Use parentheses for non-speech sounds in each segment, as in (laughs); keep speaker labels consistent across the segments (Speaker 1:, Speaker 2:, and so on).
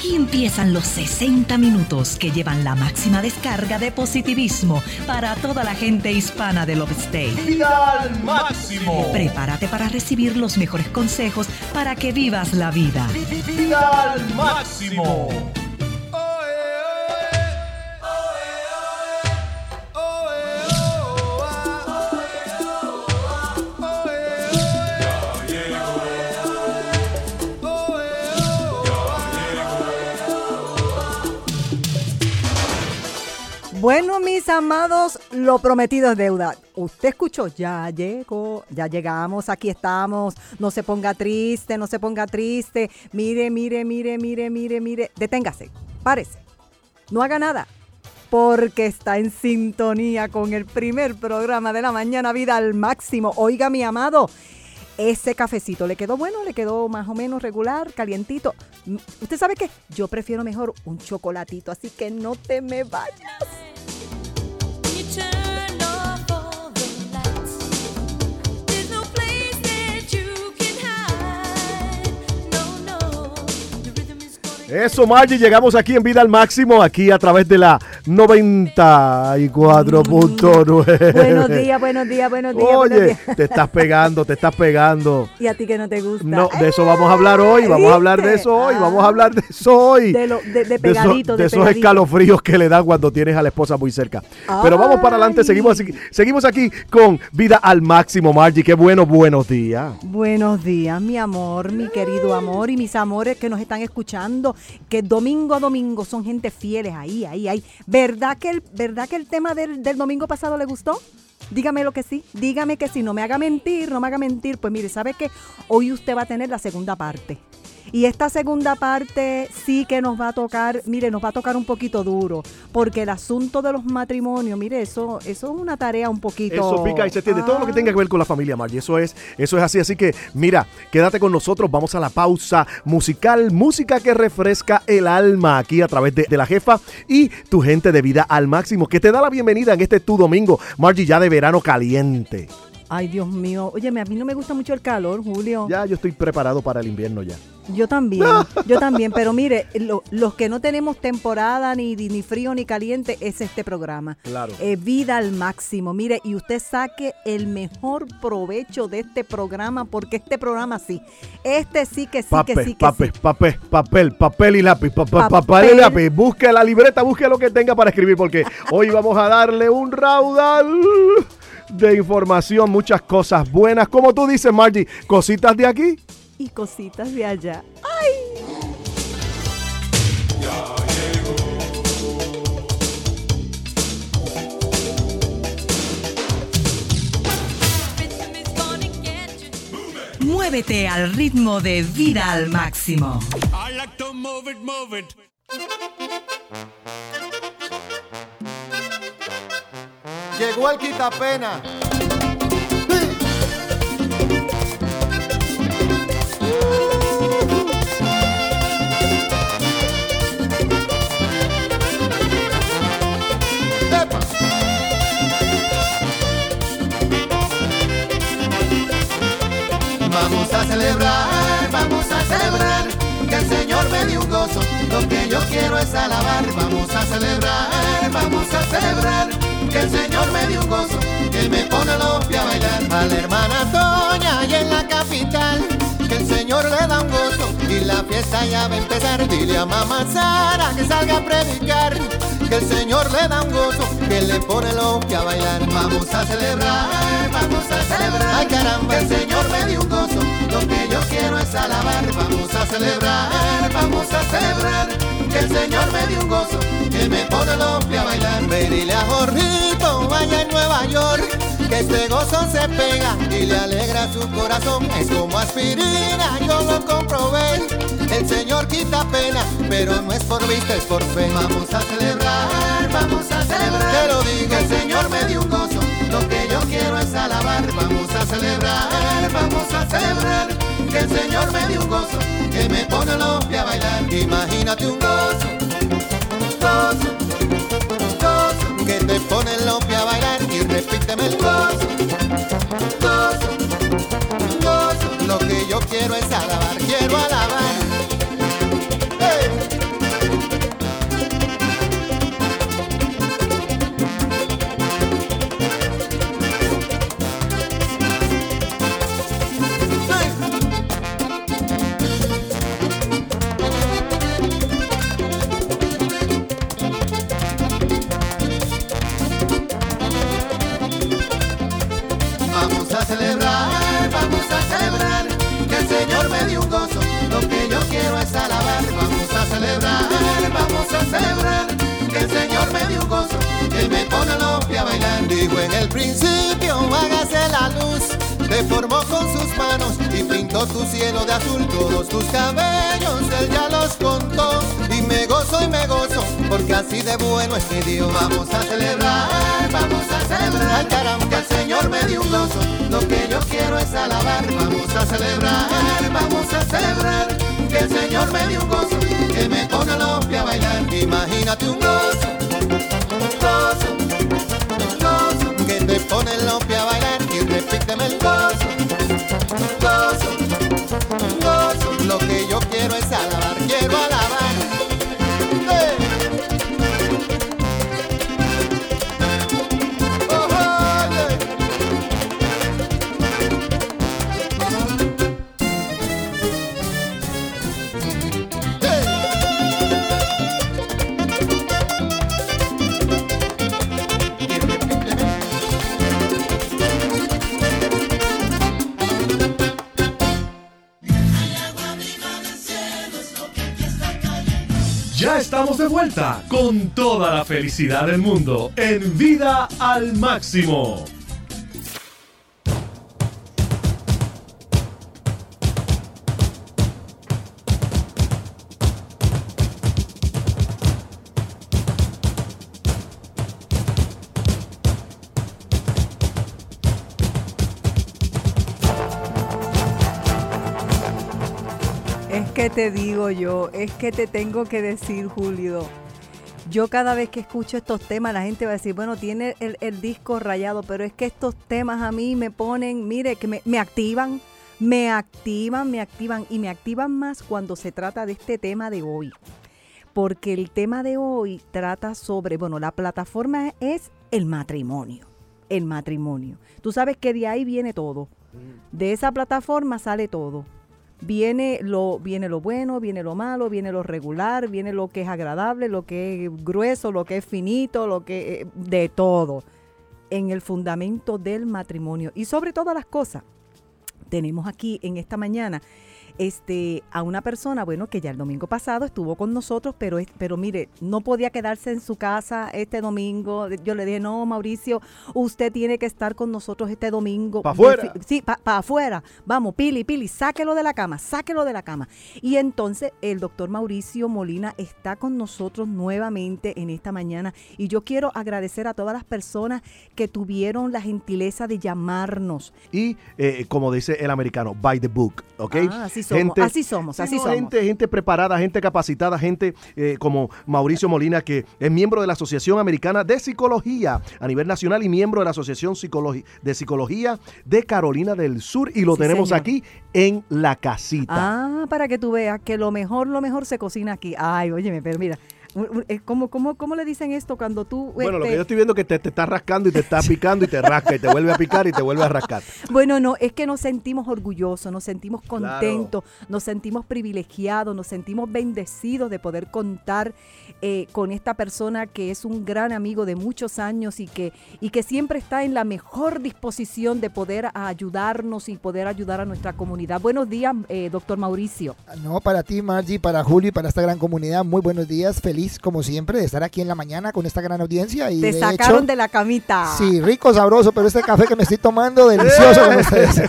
Speaker 1: Aquí empiezan los 60 minutos que llevan la máxima descarga de positivismo para toda la gente hispana del Upstate.
Speaker 2: ¡Vida al máximo!
Speaker 1: Prepárate para recibir los mejores consejos para que vivas la vida.
Speaker 2: ¡Vida al máximo!
Speaker 3: Bueno, mis amados, lo prometido es deuda. Usted escuchó, ya llegó, ya llegamos, aquí estamos. No se ponga triste, no se ponga triste. Mire, mire, mire, mire, mire, mire. Deténgase, párese. No haga nada, porque está en sintonía con el primer programa de la mañana, vida al máximo. Oiga, mi amado, ese cafecito le quedó bueno, le quedó más o menos regular, calientito. ¿Usted sabe qué? Yo prefiero mejor un chocolatito, así que no te me vayas.
Speaker 4: turn Eso, Margie, llegamos aquí en Vida al Máximo, aquí a través de la 94.9.
Speaker 3: Buenos días, buenos días, buenos días.
Speaker 4: Oye,
Speaker 3: buenos días.
Speaker 4: te estás pegando, te estás pegando.
Speaker 3: Y a ti que no te gusta.
Speaker 4: No, de eso vamos a hablar hoy, vamos a hablar de eso hoy, vamos a hablar de eso hoy.
Speaker 3: De, lo, de, de
Speaker 4: De, eso-
Speaker 3: pegadito,
Speaker 4: de
Speaker 3: de
Speaker 4: esos
Speaker 3: pegadito.
Speaker 4: escalofríos que le dan cuando tienes a la esposa muy cerca. Pero vamos para adelante, seguimos, seguimos aquí con Vida al Máximo, Margie. Qué bueno, buenos días.
Speaker 3: Buenos días, mi amor, mi querido amor y mis amores que nos están escuchando, que domingo a domingo son gente fieles ahí, ahí, ahí. ¿Verdad que el, verdad que el tema del, del domingo pasado le gustó? Dígame lo que sí, dígame que sí, no me haga mentir, no me haga mentir. Pues mire, ¿sabe qué? Hoy usted va a tener la segunda parte. Y esta segunda parte sí que nos va a tocar, mire, nos va a tocar un poquito duro, porque el asunto de los matrimonios, mire, eso, eso es una tarea un poquito...
Speaker 4: Eso pica y se entiende. Todo lo que tenga que ver con la familia, Margie. Eso es, eso es así. Así que, mira, quédate con nosotros. Vamos a la pausa musical. Música que refresca el alma aquí a través de la jefa y tu gente de vida al máximo. Que te da la bienvenida en este tu domingo, Margie, ya de verano caliente.
Speaker 3: Ay, Dios mío. Oye, a mí no me gusta mucho el calor, Julio.
Speaker 4: Ya yo estoy preparado para el invierno ya.
Speaker 3: Yo también, (laughs) yo también. Pero mire, lo- los que no tenemos temporada ni, ni frío ni caliente es este programa.
Speaker 4: Claro.
Speaker 3: Eh, vida al máximo. Mire, y usted saque el mejor provecho de este programa, porque este programa sí. Este sí que sí, que
Speaker 4: Papel,
Speaker 3: sí, que
Speaker 4: papel,
Speaker 3: sí.
Speaker 4: papel, papel, papel y lápiz, pa- pa-
Speaker 3: Papel.
Speaker 4: papel y lápiz. Busque la libreta, busque lo que tenga para escribir, porque hoy vamos a darle un raudal de información, muchas cosas buenas. Como tú dices, Margie, cositas de aquí.
Speaker 3: Y cositas de allá.
Speaker 1: Muévete al ritmo de vida al máximo.
Speaker 5: I like to move it, move it.
Speaker 6: Llegó el quitapena. Vamos a celebrar, vamos a celebrar que el Señor me dio un gozo. Lo que yo quiero es alabar. Vamos a celebrar, vamos a celebrar que el Señor me dio un gozo. Que me pone los pies a bailar. A la hermana Toña y en la capital. Que el Señor le da un gozo y la fiesta ya va a empezar. Dile a mamá Sara que salga a predicar. Que el Señor le da un gozo, que le pone los pies a bailar. Vamos a celebrar, vamos a celebrar. Ay caramba, el Señor me dio un gozo. Lo que yo quiero es alabar. Vamos a celebrar, vamos a celebrar. Que el Señor me dio un gozo, que me pone pies a bailar. Ve, dile a Jorrito, vaya en Nueva York. Que este gozo se pega y le alegra su corazón. Es como aspirina, yo lo comprobé. El Señor quita pena, pero no es por vista, es por fe. Vamos a celebrar, vamos a celebrar. Te lo digo, el Señor me dio un gozo. Lo que yo quiero es alabar. Vamos a celebrar, vamos a celebrar. Que el Señor me dio un gozo, que me pone los pies a bailar. Imagínate un gozo, gozo, gozo, que te pone los pies a bailar y repíteme el gozo, gozo, gozo. Lo que yo quiero es alabar, había me pone lompia bailando.
Speaker 2: Digo, en el principio hágase la luz. Te formó con sus manos y pintó tu cielo de azul. Todos tus cabellos él ya los contó. Y me gozo y me gozo, porque así de bueno es mi Dios. Vamos a celebrar, vamos a celebrar, caramba, que el Señor me dio un gozo. Lo que yo quiero es alabar. Vamos a celebrar, vamos a celebrar, que el Señor me dio un gozo. Que me pone lompia a bailar. Imagínate un gozo gozo, gozo, que te pone los pies a bailar y repíteme el gozo,
Speaker 4: vuelta con toda la felicidad del mundo en Vida al Máximo.
Speaker 3: Es que te digo yo, es que te tengo que decir, Julio. Yo cada vez que escucho estos temas, la gente va a decir, bueno, tiene el, el disco rayado, pero es que estos temas a mí me ponen, mire, que me, me activan, me activan, me activan y me activan más cuando se trata de este tema de hoy. Porque el tema de hoy trata sobre, bueno, la plataforma es el matrimonio, el matrimonio. Tú sabes que de ahí viene todo. De esa plataforma sale todo viene lo, viene lo bueno, viene lo malo, viene lo regular, viene lo que es agradable, lo que es grueso, lo que es finito, lo que eh, de todo en el fundamento del matrimonio y sobre todas las cosas. Tenemos aquí en esta mañana este, a una persona, bueno, que ya el domingo pasado estuvo con nosotros, pero, pero mire, no podía quedarse en su casa este domingo. Yo le dije, no, Mauricio, usted tiene que estar con nosotros este domingo.
Speaker 4: Pa' afuera.
Speaker 3: Sí, para afuera. Vamos, Pili, Pili, sáquelo de la cama, sáquelo de la cama. Y entonces el doctor Mauricio Molina está con nosotros nuevamente en esta mañana. Y yo quiero agradecer a todas las personas que tuvieron la gentileza de llamarnos.
Speaker 4: Y eh, como dice el americano, by the book, ¿ok?
Speaker 3: Ah, así somos, así somos,
Speaker 4: Sí,
Speaker 3: así somos.
Speaker 4: Gente, gente preparada, gente capacitada, gente eh, como Mauricio Molina, que es miembro de la Asociación Americana de Psicología a nivel nacional y miembro de la Asociación Psicologi- de Psicología de Carolina del Sur. Y lo
Speaker 3: Sí,
Speaker 4: tenemos
Speaker 3: señor.
Speaker 4: aquí en la casita.
Speaker 3: Ah, para que tú veas que lo mejor, lo mejor se cocina aquí. Ay, óyeme, pero mira, ¿cómo, cómo, cómo le dicen esto cuando tú...
Speaker 4: Bueno, lo
Speaker 3: este,
Speaker 4: que yo estoy viendo es que te, te está rascando y te está picando y te rasca y te vuelve a picar y te vuelve a rascar. (laughs)
Speaker 3: Bueno, no, es que nos sentimos orgullosos, nos sentimos contentos, nos sentimos privilegiados, nos sentimos bendecidos de poder contar eh, con esta persona que es un gran amigo de muchos años y que, y que siempre está en la mejor disposición de poder ayudarnos y poder ayudar a nuestra comunidad. Buenos días, eh, doctor Mauricio.
Speaker 7: No, para ti, Margie, para Julio y para esta gran comunidad, muy buenos días. Feliz, como siempre, de estar aquí en la mañana con esta gran audiencia. Y
Speaker 3: Te
Speaker 7: de
Speaker 3: sacaron
Speaker 7: hecho,
Speaker 3: de la camita.
Speaker 7: Sí, rico, sabroso, pero este café que me estoy tomando, delicioso con ustedes.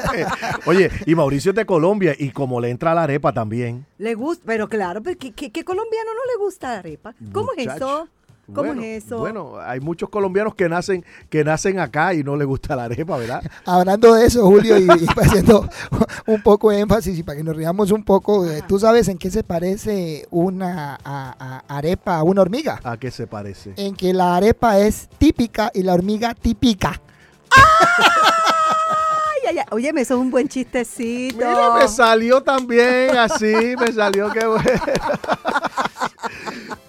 Speaker 7: (laughs)
Speaker 4: Oye, y Mauricio es de Colombia y como le entra la arepa también.
Speaker 3: Le gusta, pero claro, pero ¿qué, qué- qué colombiano no le gusta la arepa? ¿Cómo es
Speaker 4: Muchacho.
Speaker 3: eso? ¿Cómo
Speaker 4: Bueno,
Speaker 3: es eso?
Speaker 4: Bueno, hay muchos colombianos que nacen, que nacen acá y no les gusta la arepa, ¿verdad? (laughs)
Speaker 7: Hablando de eso, Julio, y, y haciendo un poco de énfasis y para que nos riamos un poco, eh, ¿tú sabes en qué se parece una a- a- arepa a una hormiga?
Speaker 4: ¿A qué se parece?
Speaker 7: En que la arepa es típica y la hormiga típica.
Speaker 3: Ay, ay, ay. Óyeme, eso es un buen chistecito.
Speaker 4: Mira, me salió también así, me salió que bueno. (laughs)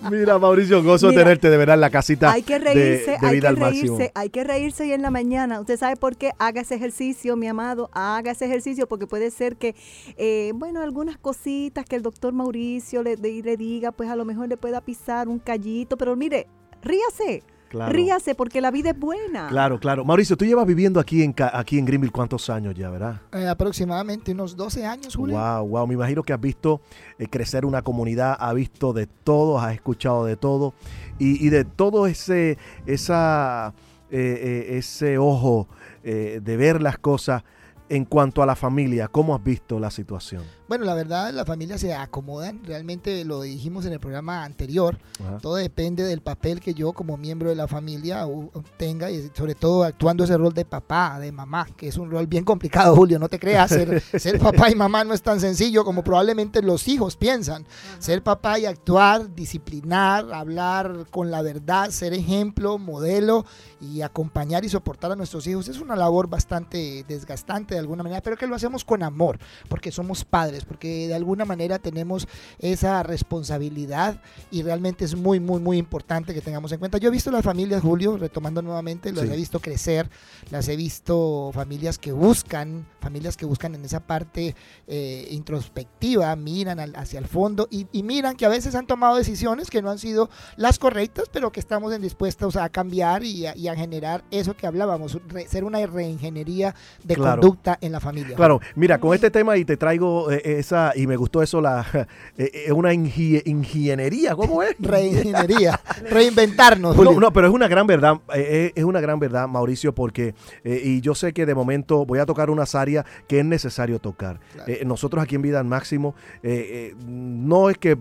Speaker 4: Mira, Mauricio, gozo
Speaker 3: Mira,
Speaker 4: tenerte de verdad en la casita
Speaker 3: Hay que reírse,
Speaker 4: de,
Speaker 3: hay
Speaker 4: vida
Speaker 3: que reírse, hay que reírse hoy en la mañana. Usted sabe por qué. Haga ese ejercicio, mi amado, haga ese ejercicio porque puede ser que, eh, bueno, algunas cositas que el doctor Mauricio le, le- le diga, pues a lo mejor le pueda pisar un callito, pero mire, ríase,
Speaker 4: Claro.
Speaker 3: ríase porque la vida es buena.
Speaker 4: Claro, claro. Mauricio, tú llevas viviendo aquí en, aquí en Greenville cuántos años ya, ¿verdad?
Speaker 7: Eh, aproximadamente unos 12 años, Julio.
Speaker 4: Wow, wow. Me imagino que has visto eh, crecer una comunidad, has visto de todo, has escuchado de todo y, y de todo ese, esa, eh, eh, ese ojo eh, de ver las cosas en cuanto a la familia? ¿Cómo has visto la situación?
Speaker 7: Bueno, la verdad, las familias se acomodan. Realmente lo dijimos en el programa anterior.
Speaker 4: Ajá.
Speaker 7: Todo depende del papel que yo como miembro de la familia tenga y sobre todo actuando ese rol de papá, de mamá, que es un rol bien complicado, Julio. No te creas, ser, (laughs) ser papá y mamá no es tan sencillo como probablemente los hijos piensan. Ser papá y actuar, disciplinar, hablar con la verdad, ser ejemplo, modelo y acompañar y soportar a nuestros hijos es una labor bastante desgastante de alguna manera, pero que lo hacemos con amor, porque somos padres, porque de alguna manera tenemos esa responsabilidad y realmente es muy, muy, muy importante que tengamos en cuenta. Yo he visto las familias, Julio, retomando nuevamente, las
Speaker 4: Sí.
Speaker 7: he visto crecer, las he visto familias que buscan, familias que buscan en esa parte eh, introspectiva, miran al- hacia el fondo y, y miran que a veces han tomado decisiones que no han sido las correctas, pero que estamos en dispuestos a cambiar y a, y a generar eso que hablábamos, re- ser una reingeniería de
Speaker 4: Claro.
Speaker 7: conducta en la familia.
Speaker 4: Claro, mira, con este tema y te traigo eh, esa, y me gustó eso, la (laughs) eh, eh, una ingeniería, ¿cómo es?
Speaker 7: Reingeniería, reinventarnos.
Speaker 4: No, pero es una gran verdad, eh, eh, es una gran verdad, Mauricio, porque, eh, y yo sé que de momento voy a tocar unas áreas que es necesario tocar.
Speaker 7: Claro.
Speaker 4: Eh, nosotros aquí en Vida al Máximo, eh, eh, no es que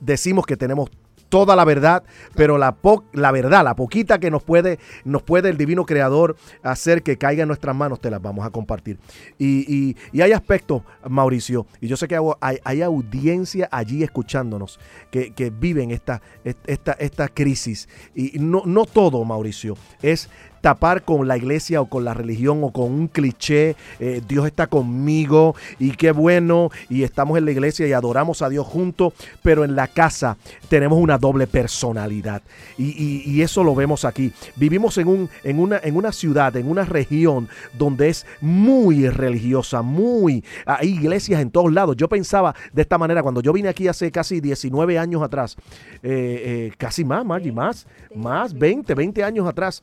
Speaker 4: decimos que tenemos toda la verdad, pero la, po- la verdad, la poquita que nos puede, nos puede el divino creador hacer que caiga en nuestras manos, te las vamos a compartir. Y, y- hay aspectos, Mauricio, y yo sé que hay, hay audiencia allí escuchándonos que, que viven esta, esta, esta crisis. Y no, no todo, Mauricio, es tapar con la iglesia o con la religión o con un cliché, eh, Dios está conmigo y qué bueno, y estamos en la iglesia y adoramos a Dios juntos, pero en la casa tenemos una doble personalidad. Y, y- y eso lo vemos aquí. Vivimos en, un, en, una, en una ciudad, en una región donde es muy religiosa, muy... Hay iglesias en todos lados. Yo pensaba de esta manera, cuando yo vine aquí hace casi 19 años atrás, eh, eh, casi más, Margie, más, más, 20, 20 años atrás.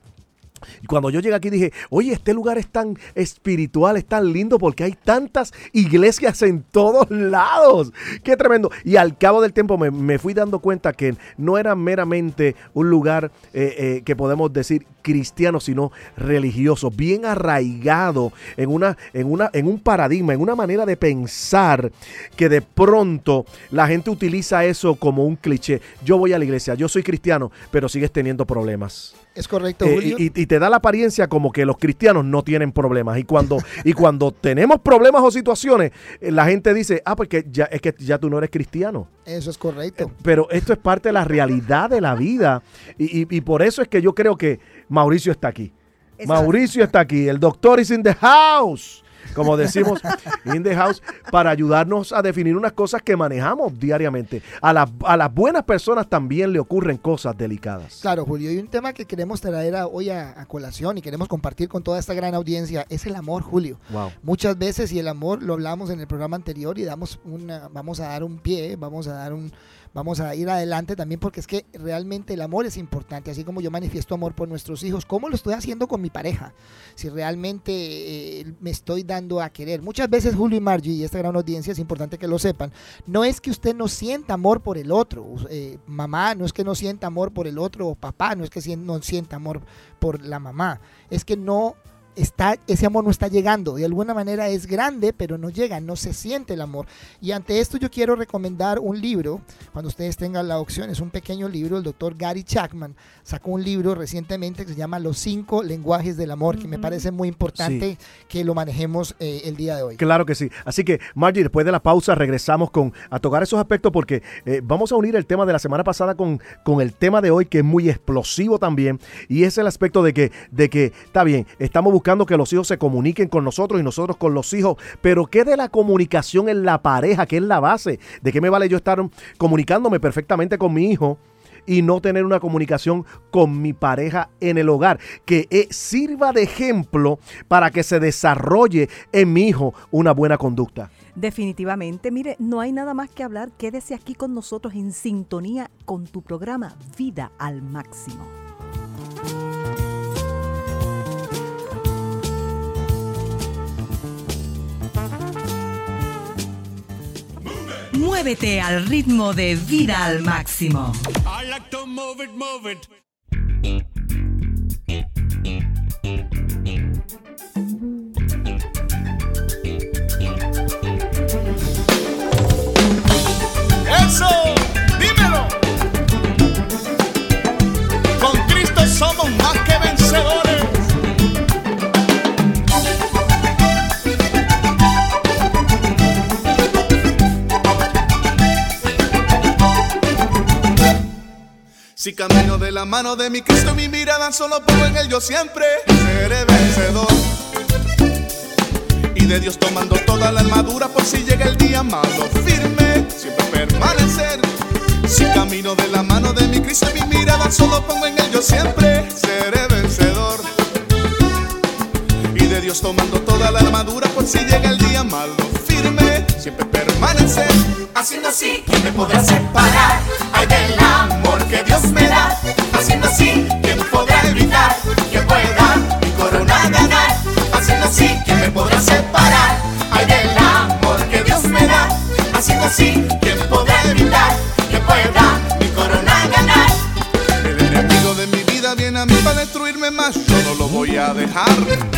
Speaker 4: Y cuando yo llegué aquí dije, oye, este lugar es tan espiritual, es tan lindo porque hay tantas iglesias en todos lados. Qué tremendo. Y al cabo del tiempo me, me fui dando cuenta que no era meramente un lugar eh, eh, que podemos decir cristiano, sino religioso, bien arraigado en, una, en, una, en un paradigma, en una manera de pensar que de pronto la gente utiliza eso como un cliché. Yo voy a la iglesia, yo soy cristiano, pero sigues teniendo problemas.
Speaker 7: Es correcto,
Speaker 4: Eh,
Speaker 7: Julio.
Speaker 4: y, y te da la apariencia como que los cristianos no tienen problemas. Y cuando, (laughs) y cuando tenemos problemas o situaciones, eh, la gente dice, ah, porque ya, es que ya tú no eres cristiano.
Speaker 7: Eso es correcto.
Speaker 4: Pero esto es parte de la realidad de la vida. Y, y- y por eso es que yo creo que Mauricio está aquí. Mauricio está aquí. El doctor is in the house. Como decimos, in the house, para ayudarnos a definir unas cosas que manejamos diariamente. A, las- a las buenas personas también le ocurren cosas delicadas.
Speaker 7: Claro, Julio, y un tema que queremos traer a- hoy a, a colación y queremos compartir con toda esta gran audiencia es el amor, Julio.
Speaker 4: Wow.
Speaker 7: Muchas veces, y el amor lo hablamos en el programa anterior y damos una, vamos a dar un pie, vamos a dar un, vamos a ir adelante también porque es que realmente el amor es importante, así como yo manifiesto amor por nuestros hijos, ¿cómo lo estoy haciendo con mi pareja? Si realmente eh, me estoy dando a querer. Muchas veces Julio y Margie, y esta gran audiencia es importante que lo sepan, no es que usted no sienta amor por el otro, eh, mamá, no es que no sienta amor por el otro, o papá, no es que no sienta amor por la mamá, es que no está, ese amor no está llegando. De alguna manera es grande, pero no llega, no se siente el amor. Y ante esto yo quiero recomendar un libro, cuando ustedes tengan la opción, es un pequeño libro, el doctor Gary Chapman sacó un libro recientemente que se llama Los cinco lenguajes del amor, que me parece muy importante que lo manejemos eh, el día de hoy.
Speaker 4: Claro que sí. Así que, Margie, después de la pausa regresamos con a tocar esos aspectos porque eh, vamos a unir el tema de la semana pasada con, con el tema de hoy que es muy explosivo también y es el aspecto de que, de que, está bien, estamos buscando que los hijos se comuniquen con nosotros y nosotros con los hijos, pero ¿qué de la comunicación en la pareja, que es la base? ¿De qué me vale yo estar comunicándome perfectamente con mi hijo? y no tener una comunicación con mi pareja en el hogar, que eh, sirva de ejemplo para que se desarrolle en mi hijo una buena conducta.
Speaker 3: Definitivamente, mire, no hay nada más que hablar. Quédese aquí con nosotros en sintonía con tu programa Vida al Máximo. Muévete al ritmo de vida al máximo.
Speaker 8: I like to move it, move it. ¡Eso! ¡Dímelo! Con Cristo somos más que vencedores.
Speaker 2: Si camino de la mano de mi Cristo, mi mirada solo pongo en él, yo siempre seré vencedor. Y de Dios tomando toda la armadura por si llega el día malo, firme, siempre permanecer. Si camino de la mano de mi Cristo, mi mirada solo pongo en él, yo siempre seré vencedor. Y de Dios tomando toda la armadura por si llega el día malo, Haciendo así, ¿quién me podrá separar? Ay, del amor que Dios me da. Haciendo así, ¿quién podrá evitar que pueda mi corona ganar? Haciendo así, ¿quién me podrá separar? Ay, del amor que Dios me da. Haciendo así, ¿quién podrá evitar que pueda mi corona ganar? El enemigo de mi vida viene a mí para destruirme más. Yo no lo voy a dejar.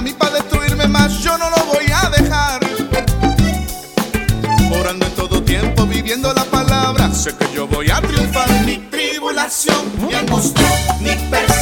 Speaker 2: A mí para destruirme más, yo no lo voy a dejar. Orando en todo tiempo, viviendo la palabra, sé que yo voy a triunfar. Ni tribulación, ni angustia, ni persecución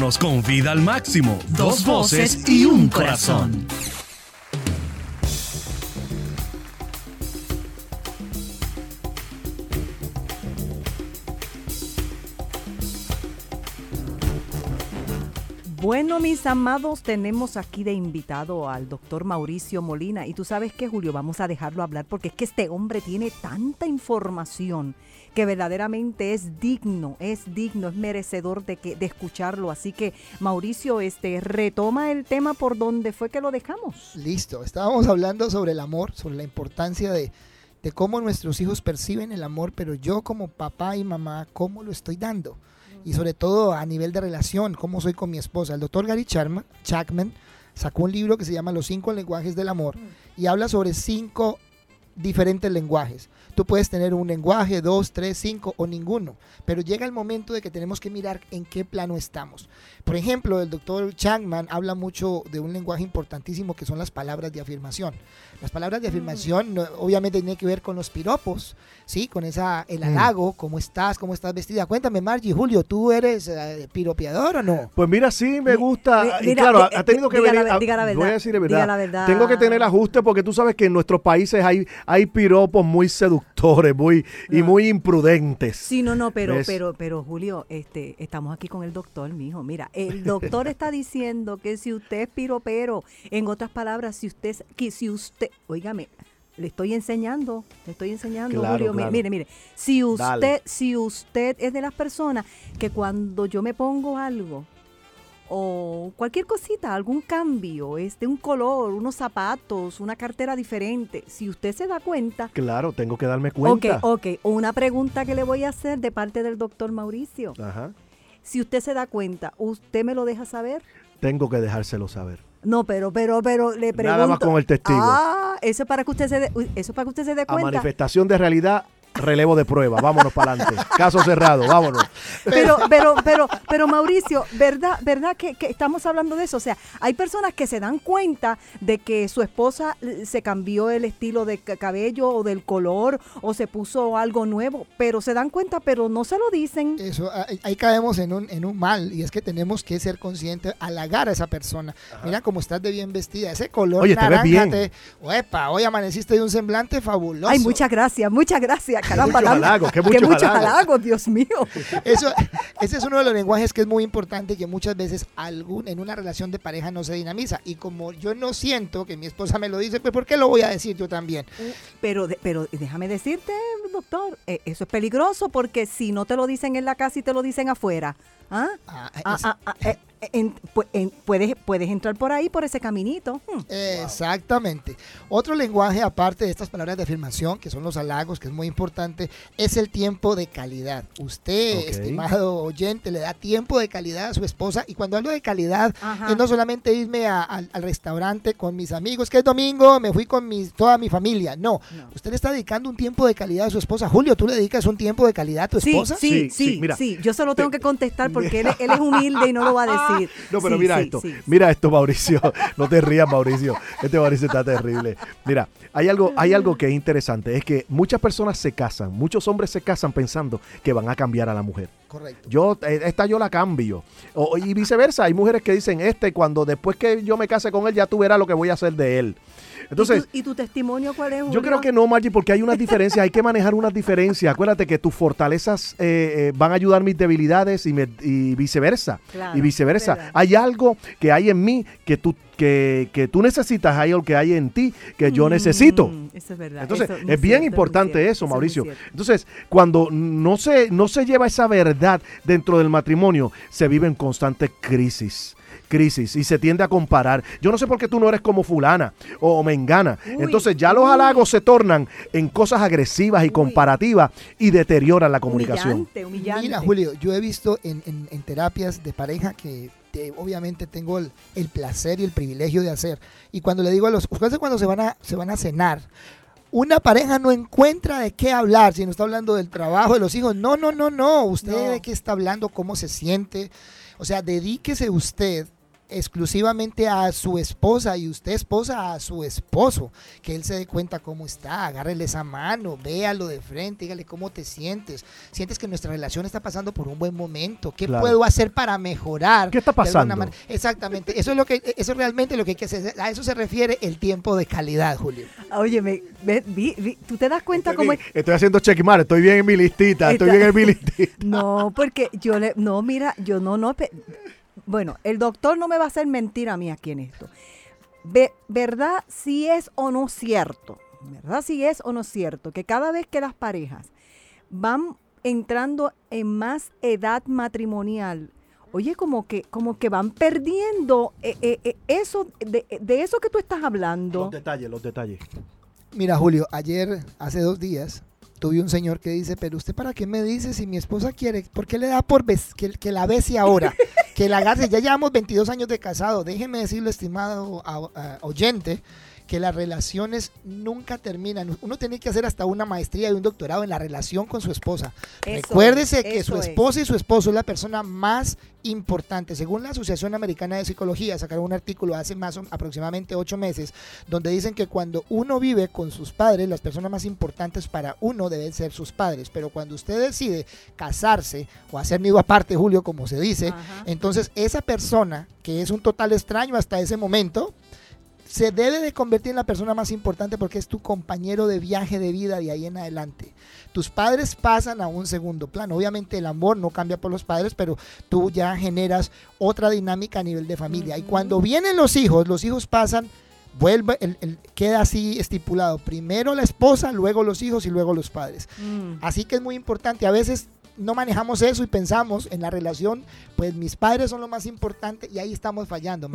Speaker 8: reconectándonos con vida al máximo. Dos voces y un corazón.
Speaker 3: Bueno, mis amados, tenemos aquí de invitado al doctor Mauricio Molina. Y tú sabes que, Julio, vamos a dejarlo hablar porque es que este hombre tiene tanta información que verdaderamente es digno, es digno, es merecedor de, que, de escucharlo. Así que, Mauricio, este, retoma el tema por donde fue que lo dejamos.
Speaker 7: Listo, estábamos hablando sobre el amor, sobre la importancia de, de cómo nuestros hijos perciben el amor, pero yo como papá y mamá, ¿cómo lo estoy dando? Y sobre todo a nivel de relación, cómo soy con mi esposa. El doctor Gary Chapman sacó un libro que se llama Los cinco lenguajes del amor y habla sobre cinco diferentes lenguajes. Tú puedes tener un lenguaje, dos, tres, cinco o ninguno, pero llega el momento de que tenemos que mirar en qué plano estamos. Por ejemplo, el doctor Chapman habla mucho de un lenguaje importantísimo que son las palabras de afirmación. Las palabras de afirmación no- obviamente tienen que ver con los piropos, ¿sí? Con esa, el halago, cómo estás, cómo estás vestida. Cuéntame, Margie, Julio, ¿tú eres eh, piropeador o no?
Speaker 4: Pues mira, sí, me gusta.
Speaker 3: mi-
Speaker 4: y claro, ha tenido que
Speaker 3: diga la
Speaker 4: venir. a-
Speaker 3: diga la
Speaker 4: Voy a
Speaker 3: verdad,
Speaker 4: decir la
Speaker 3: diga
Speaker 4: verdad.
Speaker 3: la verdad.
Speaker 4: Tengo que tener ajuste porque tú sabes que en nuestros países hay, hay piropos muy seductores muy, y muy imprudentes.
Speaker 3: Sí, no, no, pero,
Speaker 4: ¿Ves?
Speaker 3: pero, pero Julio, este, estamos aquí con el doctor, mijo. Mira, el doctor está diciendo que si usted es piropero, en otras palabras, si usted, que si usted, óigame, le estoy enseñando, le estoy enseñando,
Speaker 4: Claro,
Speaker 3: Julio.
Speaker 4: claro.
Speaker 3: Mire, mire, si usted,
Speaker 4: Dale.
Speaker 3: si usted es de las personas que cuando yo me pongo algo o cualquier cosita, algún cambio, este, un color, unos zapatos, una cartera diferente, si usted se da cuenta,
Speaker 4: Claro, tengo que darme cuenta.
Speaker 3: Ok, ok. Una pregunta que le voy a hacer de parte del doctor Mauricio.
Speaker 4: Ajá.
Speaker 3: Si usted se da cuenta, ¿usted me lo deja saber?
Speaker 4: Tengo que dejárselo saber.
Speaker 3: No, pero, pero, pero le pregunto.
Speaker 4: Nada más con el testigo.
Speaker 3: Ah, eso es para que usted se dé, eso es para que usted se dé
Speaker 4: A
Speaker 3: cuenta.
Speaker 4: manifestación de realidad, relevo de prueba. Vámonos para adelante. Caso cerrado, vámonos.
Speaker 3: Pero, pero, pero, pero Mauricio, ¿verdad, verdad que, que estamos hablando de eso? O sea, hay personas que se dan cuenta de que su esposa eh, se cambió el estilo de ca- cabello o del color o se puso algo nuevo, pero se dan cuenta, pero no se lo dicen.
Speaker 7: Eso, ahí, ahí caemos en un, en un mal y es que tenemos que ser conscientes, halagar a esa persona. Mira cómo estás de bien vestida, ese color
Speaker 4: Oye, te ves
Speaker 7: naranja,
Speaker 4: bien.
Speaker 7: te- hoy amaneciste de un semblante fabuloso.
Speaker 3: Ay, muchas gracias, muchas gracias, caramba.
Speaker 4: muchos
Speaker 3: dame-
Speaker 4: halagos, qué
Speaker 3: que
Speaker 4: muchos
Speaker 3: muchos
Speaker 4: halagos.
Speaker 3: halagos, Dios mío.
Speaker 7: Eso, ese es uno de los lenguajes que es muy importante y que muchas veces algún, en una relación de pareja no se dinamiza. Y como yo no siento que mi esposa me lo dice, pues ¿por qué lo voy a decir yo también?
Speaker 3: Pero, de- pero déjame decirte, doctor, eh, eso es peligroso porque si no te lo dicen en la casa y te lo dicen afuera, ¿ah?
Speaker 7: Ah,
Speaker 3: Ah, ah, eh, en- en- puedes, puedes entrar por ahí, por ese caminito. Hmm.
Speaker 7: Exactamente. Otro lenguaje, aparte de estas palabras de afirmación, que son los halagos, que es muy importante, es el tiempo de calidad. Usted, estimado oyente, le da tiempo de calidad a su esposa. Y cuando hablo de calidad,
Speaker 3: Ajá.
Speaker 7: es no solamente irme a- al, al restaurante con mis amigos, que es domingo, me fui con mis, toda mi familia. No.
Speaker 3: No.
Speaker 7: Usted le está dedicando un tiempo de calidad a su esposa. Julio, ¿tú le dedicas un tiempo de calidad a tu esposa?
Speaker 3: sí,
Speaker 4: Sí,
Speaker 3: sí,
Speaker 4: sí,
Speaker 3: sí,
Speaker 4: mira.
Speaker 3: Yo se lo tengo que contestar porque (laughs) él, es- él es humilde y no lo va a decir. (laughs) (laughs)
Speaker 4: No, pero
Speaker 3: Sí,
Speaker 4: mira
Speaker 3: sí,
Speaker 4: esto.
Speaker 3: sí.
Speaker 4: Mira esto, Mauricio. (laughs) No te rías, Mauricio. Este Mauricio está terrible. Mira, hay algo, hay algo que es interesante. Es que muchas personas se casan, muchos hombres se casan pensando que van a cambiar a la mujer.
Speaker 7: Correcto.
Speaker 4: Yo, eh, esta yo la cambio. O- y viceversa, hay mujeres que dicen, este, cuando después que yo me case con él, ya tú verás lo que voy a hacer de él. Entonces,
Speaker 3: ¿Y, tu, y tu testimonio cuál es,
Speaker 4: yo
Speaker 3: Julio?
Speaker 4: creo que no, Margie, porque hay unas diferencias, hay que manejar unas diferencias. Acuérdate que tus fortalezas eh, eh, van a ayudar mis debilidades y, me- y viceversa.
Speaker 3: Claro,
Speaker 4: y viceversa.
Speaker 3: verdad.
Speaker 4: Hay algo que hay en mí que tú, que, que tú necesitas, hay algo que hay en ti que yo
Speaker 3: Mm,
Speaker 4: necesito.
Speaker 3: Eso es verdad.
Speaker 4: Entonces,
Speaker 3: eso
Speaker 4: es bien
Speaker 3: cierto,
Speaker 4: importante
Speaker 3: cierto,
Speaker 4: eso, Mauricio. Entonces, cuando no se, no se lleva esa verdad dentro del matrimonio, se vive en constante crisis. Crisis y se tiende a comparar. Yo no sé por qué tú no eres como fulana o mengana.
Speaker 3: Uy,
Speaker 4: Entonces ya los
Speaker 3: uy.
Speaker 4: halagos se tornan en cosas agresivas y
Speaker 3: Uy.
Speaker 4: comparativas y deterioran la comunicación.
Speaker 3: Humillante, humillante.
Speaker 7: Mira, Julio, yo he visto en, en- en terapias de pareja que te- obviamente tengo el, el placer y el privilegio de hacer. Y cuando le digo a los, ustedes cuando se van a, se van a cenar, una pareja no encuentra de qué hablar, si no está hablando del trabajo, de los hijos. No, no, no, no. Usted
Speaker 3: No.
Speaker 7: de qué está hablando, cómo se siente. O sea, dedíquese usted exclusivamente a su esposa y usted esposa a su esposo, que él se dé cuenta cómo está, agárrele esa mano, véalo de frente, dígale cómo te sientes, sientes que nuestra relación está pasando por un buen momento, ¿qué
Speaker 4: Claro.
Speaker 7: puedo hacer para mejorar?
Speaker 4: ¿Qué está pasando?
Speaker 7: Exactamente, eso es lo que, eso es realmente lo que hay que hacer, a eso se refiere el tiempo de calidad, Julio.
Speaker 3: Oye, me, vi- vi- ¿tú te das cuenta
Speaker 4: Estoy,
Speaker 3: cómo
Speaker 4: bien, estoy haciendo checkmark, estoy bien en mi listita, estoy bien en mi listita. (laughs)
Speaker 3: No, porque yo le, no, mira, yo no, no, pe- bueno, el doctor no me va a hacer mentir a mí aquí en esto. Ve- ¿Verdad si es o no cierto? ¿Verdad si es o no cierto? Que cada vez que las parejas van entrando en más edad matrimonial, oye, como que, como que van perdiendo eh, eh, eh, eso, de, de eso que tú estás hablando.
Speaker 4: Los detalles, los detalles.
Speaker 7: Mira, Julio, ayer, hace dos días, tuve un señor que dice, pero usted para qué me dice si mi esposa quiere, ¿por qué le da por que, que la bese ahora? (laughs) que la agarre, ya llevamos 22 años de casado, déjeme decirle, estimado a- a- oyente, que las relaciones nunca terminan. Uno tiene que hacer hasta una maestría y un doctorado en la relación con su esposa.
Speaker 3: Eso
Speaker 7: Recuérdese
Speaker 3: es,
Speaker 7: que su
Speaker 3: eso es.
Speaker 7: esposa y su esposo es la persona más importante. Según la Asociación Americana de Psicología, sacaron un artículo hace más o aproximadamente ocho meses, donde dicen que cuando uno vive con sus padres, las personas más importantes para uno deben ser sus padres. Pero cuando usted decide casarse o hacer nido aparte, Julio, como se dice,
Speaker 3: Ajá.
Speaker 7: entonces esa persona, que es un total extraño hasta ese momento, se debe de convertir en la persona más importante porque es tu compañero de viaje de vida de ahí en adelante. Tus padres pasan a un segundo plano. Obviamente el amor no cambia por los padres, pero tú ya generas otra dinámica a nivel de familia. Y cuando vienen los hijos, los hijos pasan vuelve, el, el- queda así estipulado, primero la esposa, luego los hijos y luego los padres.
Speaker 3: Mm.
Speaker 7: Así que es muy importante, a veces no manejamos eso y pensamos en la relación, pues mis padres son lo más importante y ahí estamos fallando,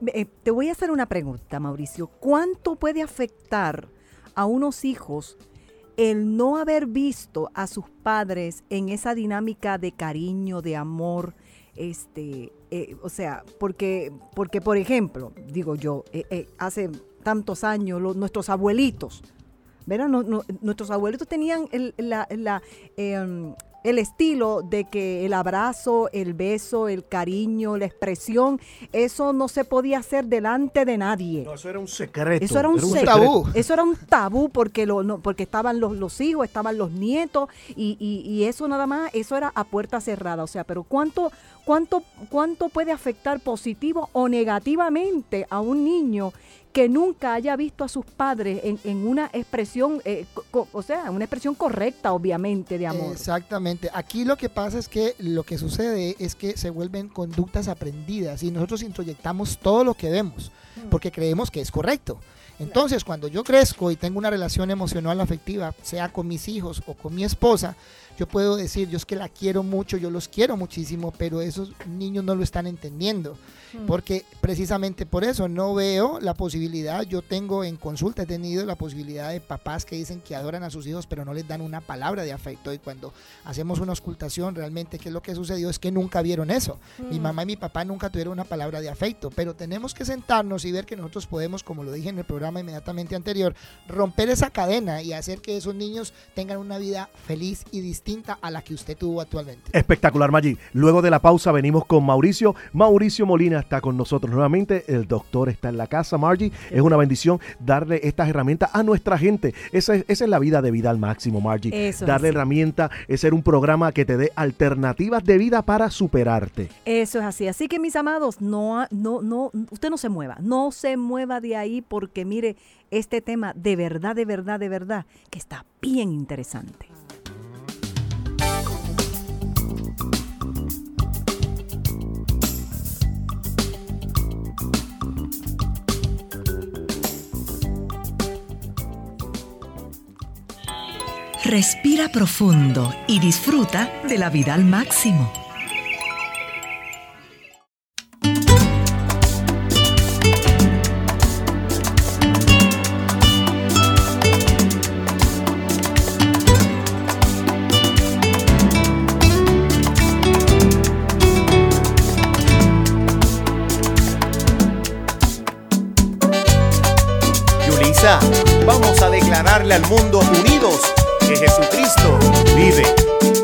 Speaker 3: ve- eh, te voy a hacer una pregunta, Mauricio. ¿Cuánto puede afectar a unos hijos el no haber visto a sus padres en esa dinámica de cariño, de amor? Este, eh, o sea, porque, porque, por ejemplo, digo yo, eh, hace tantos años nuestros abuelitos, ¿verdad? Nuestros abuelitos tenían el, la- la, em, el estilo de que el abrazo, el beso, el cariño, la expresión, eso no se podía hacer delante de nadie.
Speaker 4: No, eso era un secreto.
Speaker 3: Eso era un,
Speaker 7: un
Speaker 3: secreto.
Speaker 7: tabú.
Speaker 3: Eso era un tabú porque lo, no- porque estaban los, los hijos, estaban los nietos y, y- y eso nada más, eso era a puerta cerrada. O sea, pero ¿cuánto, cuánto, cuánto puede afectar positivo o negativamente a un niño que nunca haya visto a sus padres en, en una expresión, eh, o sea, una expresión correcta, obviamente, de amor?
Speaker 7: Exactamente. Aquí lo que pasa es que lo que sucede es que se vuelven conductas aprendidas y nosotros introyectamos todo lo que vemos porque creemos que es correcto. Entonces, cuando yo crezco y tengo una relación emocional afectiva, sea con mis hijos o con mi esposa, yo puedo decir, yo es que la quiero mucho, yo los quiero muchísimo, pero esos niños no lo están entendiendo. Porque precisamente por eso no veo la posibilidad, yo tengo en consulta, he tenido la posibilidad de papás que dicen que adoran a sus hijos, pero no les dan una palabra de afecto. Y cuando hacemos una auscultación, realmente, ¿qué es lo que sucedió? Es que nunca vieron eso. Mi mamá y mi papá nunca tuvieron una palabra de afecto, pero tenemos que sentarnos y ver que nosotros podemos, como lo dije en el programa inmediatamente anterior, romper esa cadena y hacer que esos niños tengan una vida feliz y distinta a la que usted tuvo actualmente.
Speaker 4: Espectacular, Maggi. Luego de la pausa venimos con Mauricio. Mauricio Molina está con nosotros nuevamente. El doctor está en la casa, Margie. Es una bendición darle estas herramientas a nuestra gente. Esa es, esa es la vida de vida al máximo, Margie.
Speaker 3: Eso es
Speaker 4: darle
Speaker 3: así.
Speaker 4: herramientas, es ser un programa que te dé alternativas de vida para superarte.
Speaker 3: Eso es así. Así que mis amados, no, no, no, usted no se mueva, no se mueva de ahí porque mire, este tema de verdad, de verdad, de verdad, que está bien interesante.
Speaker 6: Respira profundo y disfruta de la vida al máximo.
Speaker 5: Yulisa, vamos a declararle al mundo unidos que Jesucristo vive.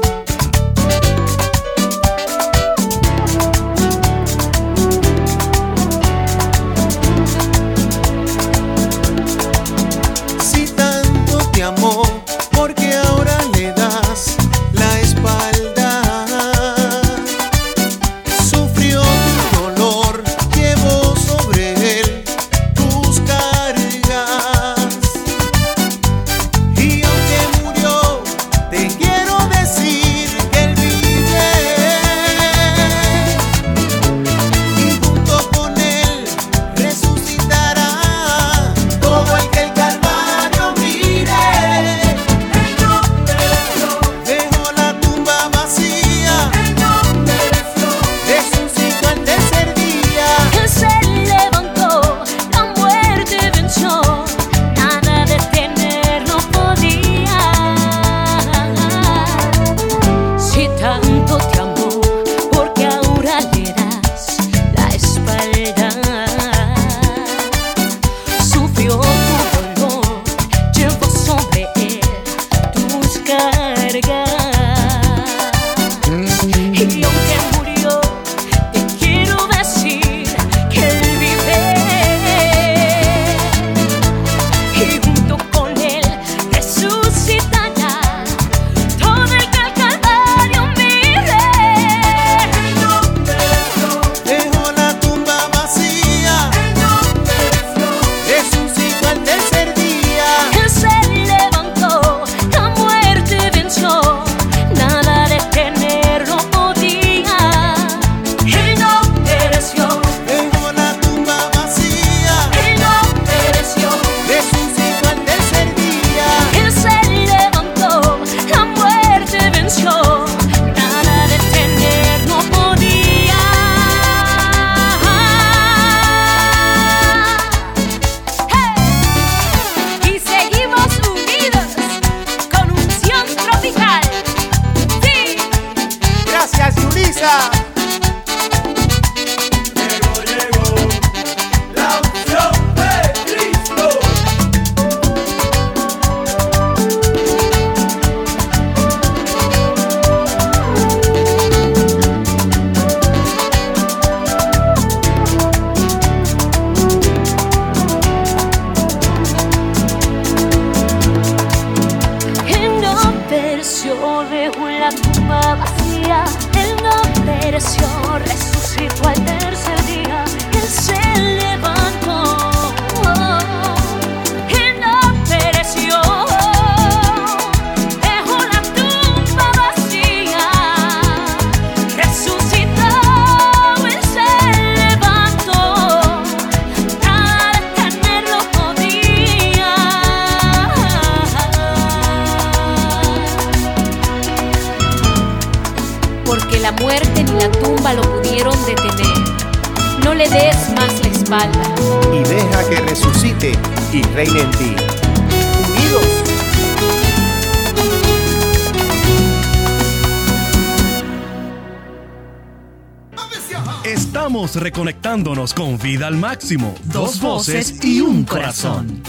Speaker 8: Estamos reconectándonos con vida al máximo. Dos voces y un corazón.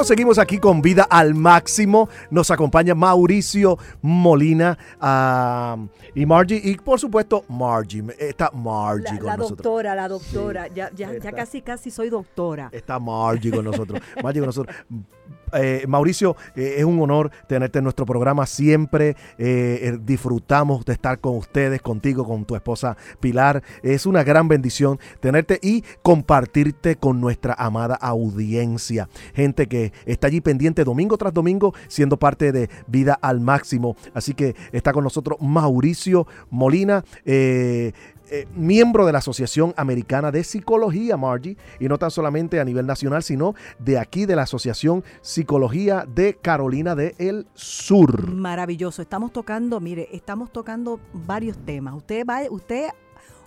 Speaker 4: Bueno, seguimos aquí con Vida al Máximo. Nos acompaña Mauricio Molina y Margie. Y por supuesto, Margie. Está Margie
Speaker 3: La,
Speaker 4: con
Speaker 3: la
Speaker 4: nosotros.
Speaker 3: doctora, la doctora. Ya, ya, ya casi, casi soy doctora.
Speaker 4: Está Margie con nosotros. (laughs) Margie con nosotros. Eh, Mauricio, eh, es un honor tenerte en nuestro programa siempre. eh, disfrutamos de estar con ustedes, contigo, con tu esposa Pilar. Es una gran bendición tenerte y compartirte con nuestra amada audiencia. Gente que está allí pendiente domingo tras domingo, siendo parte de Vida al Máximo. Así que está con nosotros Mauricio Molina. Eh, miembro de la Asociación Americana de Psicología, Margie, y no tan solamente a nivel nacional, sino de aquí de la Asociación Psicología de Carolina del Sur.
Speaker 3: Maravilloso. Estamos tocando, mire, estamos tocando varios temas. Usted va, usted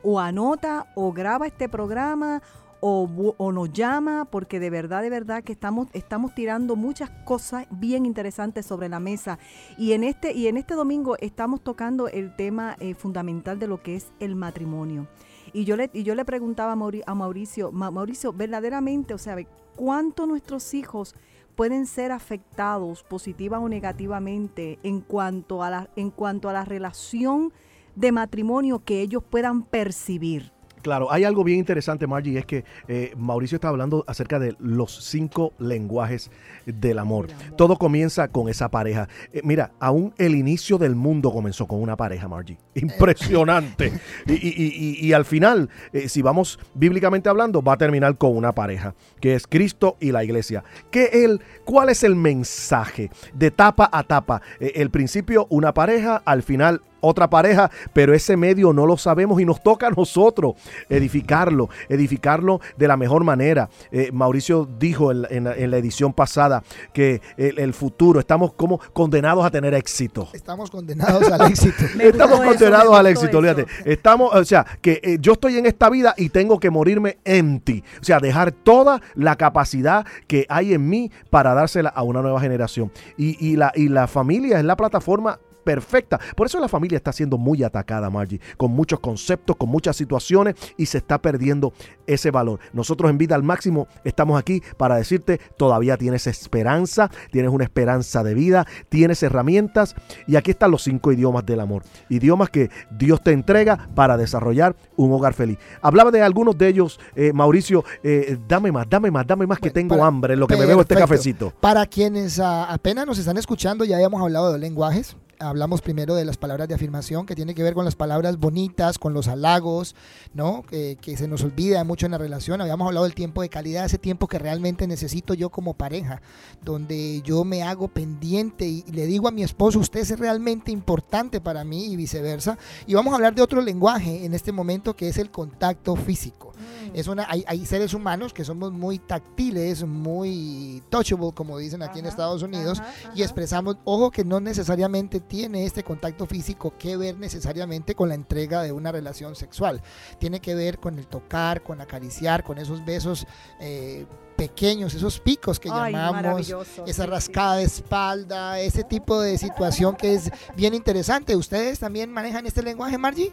Speaker 3: o anota o graba este programa o, nos llama porque de verdad, de verdad que estamos, estamos tirando muchas cosas bien interesantes sobre la mesa. Y en este, y en este domingo estamos tocando el tema eh, fundamental de lo que es el matrimonio. Y yo le, y yo le preguntaba a, Mauri- a Mauricio, "Ma- Mauricio, verdaderamente, o sea, ¿cuánto nuestros hijos pueden ser afectados positiva o negativamente en cuanto a la, en cuanto a la relación de matrimonio que ellos puedan percibir?
Speaker 4: Claro, hay algo bien interesante, Margie, es que eh, Mauricio está hablando acerca de los cinco lenguajes del amor. Todo comienza con esa pareja. Eh, mira, aún el inicio del mundo comenzó con una pareja, Margie. Impresionante. (laughs) y, y- y- y al final, eh, si vamos bíblicamente hablando, va a terminar con una pareja, que es Cristo y la iglesia. ¿Qué el, ¿Cuál es el mensaje de tapa a tapa? Eh, el principio, una pareja, al final otra pareja, pero ese medio no lo sabemos y nos toca a nosotros edificarlo, edificarlo de la mejor manera. Eh, Mauricio dijo en, la- en la- en la edición pasada que el, el futuro, estamos como condenados a tener éxito.
Speaker 7: Estamos condenados al éxito. (laughs)
Speaker 4: Estamos
Speaker 3: eso,
Speaker 4: condenados al éxito, fíjate. Estamos, o sea, que eh, yo estoy en esta vida y tengo que morirme empty. O sea, dejar toda la capacidad que hay en mí para dársela a una nueva generación. Y, y la, y la familia es la plataforma perfecta. Por eso la familia está siendo muy atacada, Margie, con muchos conceptos, con muchas situaciones y se está perdiendo ese valor. Nosotros en Vida al Máximo estamos aquí para decirte, todavía tienes esperanza, tienes una esperanza de vida, tienes herramientas y aquí están los cinco idiomas del amor. Idiomas que Dios te entrega para desarrollar un hogar feliz. Hablaba de algunos de ellos, eh, Mauricio, eh, dame más, dame más, dame más que
Speaker 7: Bueno,
Speaker 4: tengo
Speaker 7: para-
Speaker 4: hambre en lo que me bebo este
Speaker 7: Perfecto.
Speaker 4: cafecito.
Speaker 7: Para quienes ah, apenas nos están escuchando, ya habíamos hablado de lenguajes. Hablamos primero de las palabras de afirmación, que tiene que ver con las palabras bonitas, con los halagos, ¿no? Que, se nos olvida mucho en la relación. Habíamos hablado del tiempo de calidad, ese tiempo que realmente necesito yo como pareja, donde yo me hago pendiente y le digo a mi esposo, usted es realmente importante para mí y viceversa. Y vamos a hablar de otro lenguaje en este momento, que es el contacto físico. Es una, hay, hay seres humanos que somos muy táctiles, muy touchable, como dicen aquí en Estados Unidos,
Speaker 3: ajá,
Speaker 7: y expresamos, ojo, que no necesariamente tiene este contacto físico que ver necesariamente con la entrega de una relación sexual. Tiene que ver con el tocar, con acariciar, con esos besos eh, pequeños, esos picos que
Speaker 3: Ay,
Speaker 7: llamamos, esa
Speaker 3: sí,
Speaker 7: rascada de espalda, ese tipo de situación que es bien interesante. ¿Ustedes también manejan este lenguaje, Margie?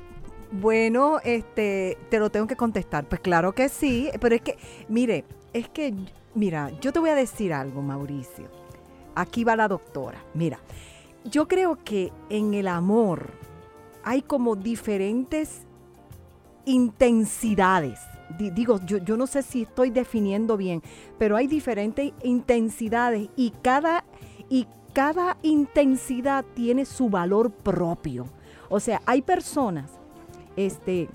Speaker 3: Bueno, este, te lo tengo que contestar. Pues claro que sí, pero es que, mire, es que, mira, yo te voy a decir algo, Mauricio. Aquí va la doctora. Mira, yo creo que en el amor hay como diferentes intensidades. Di- Digo, yo, yo no sé si estoy definiendo bien, pero hay diferentes intensidades y cada, y cada intensidad tiene su valor propio. O sea, hay personas este,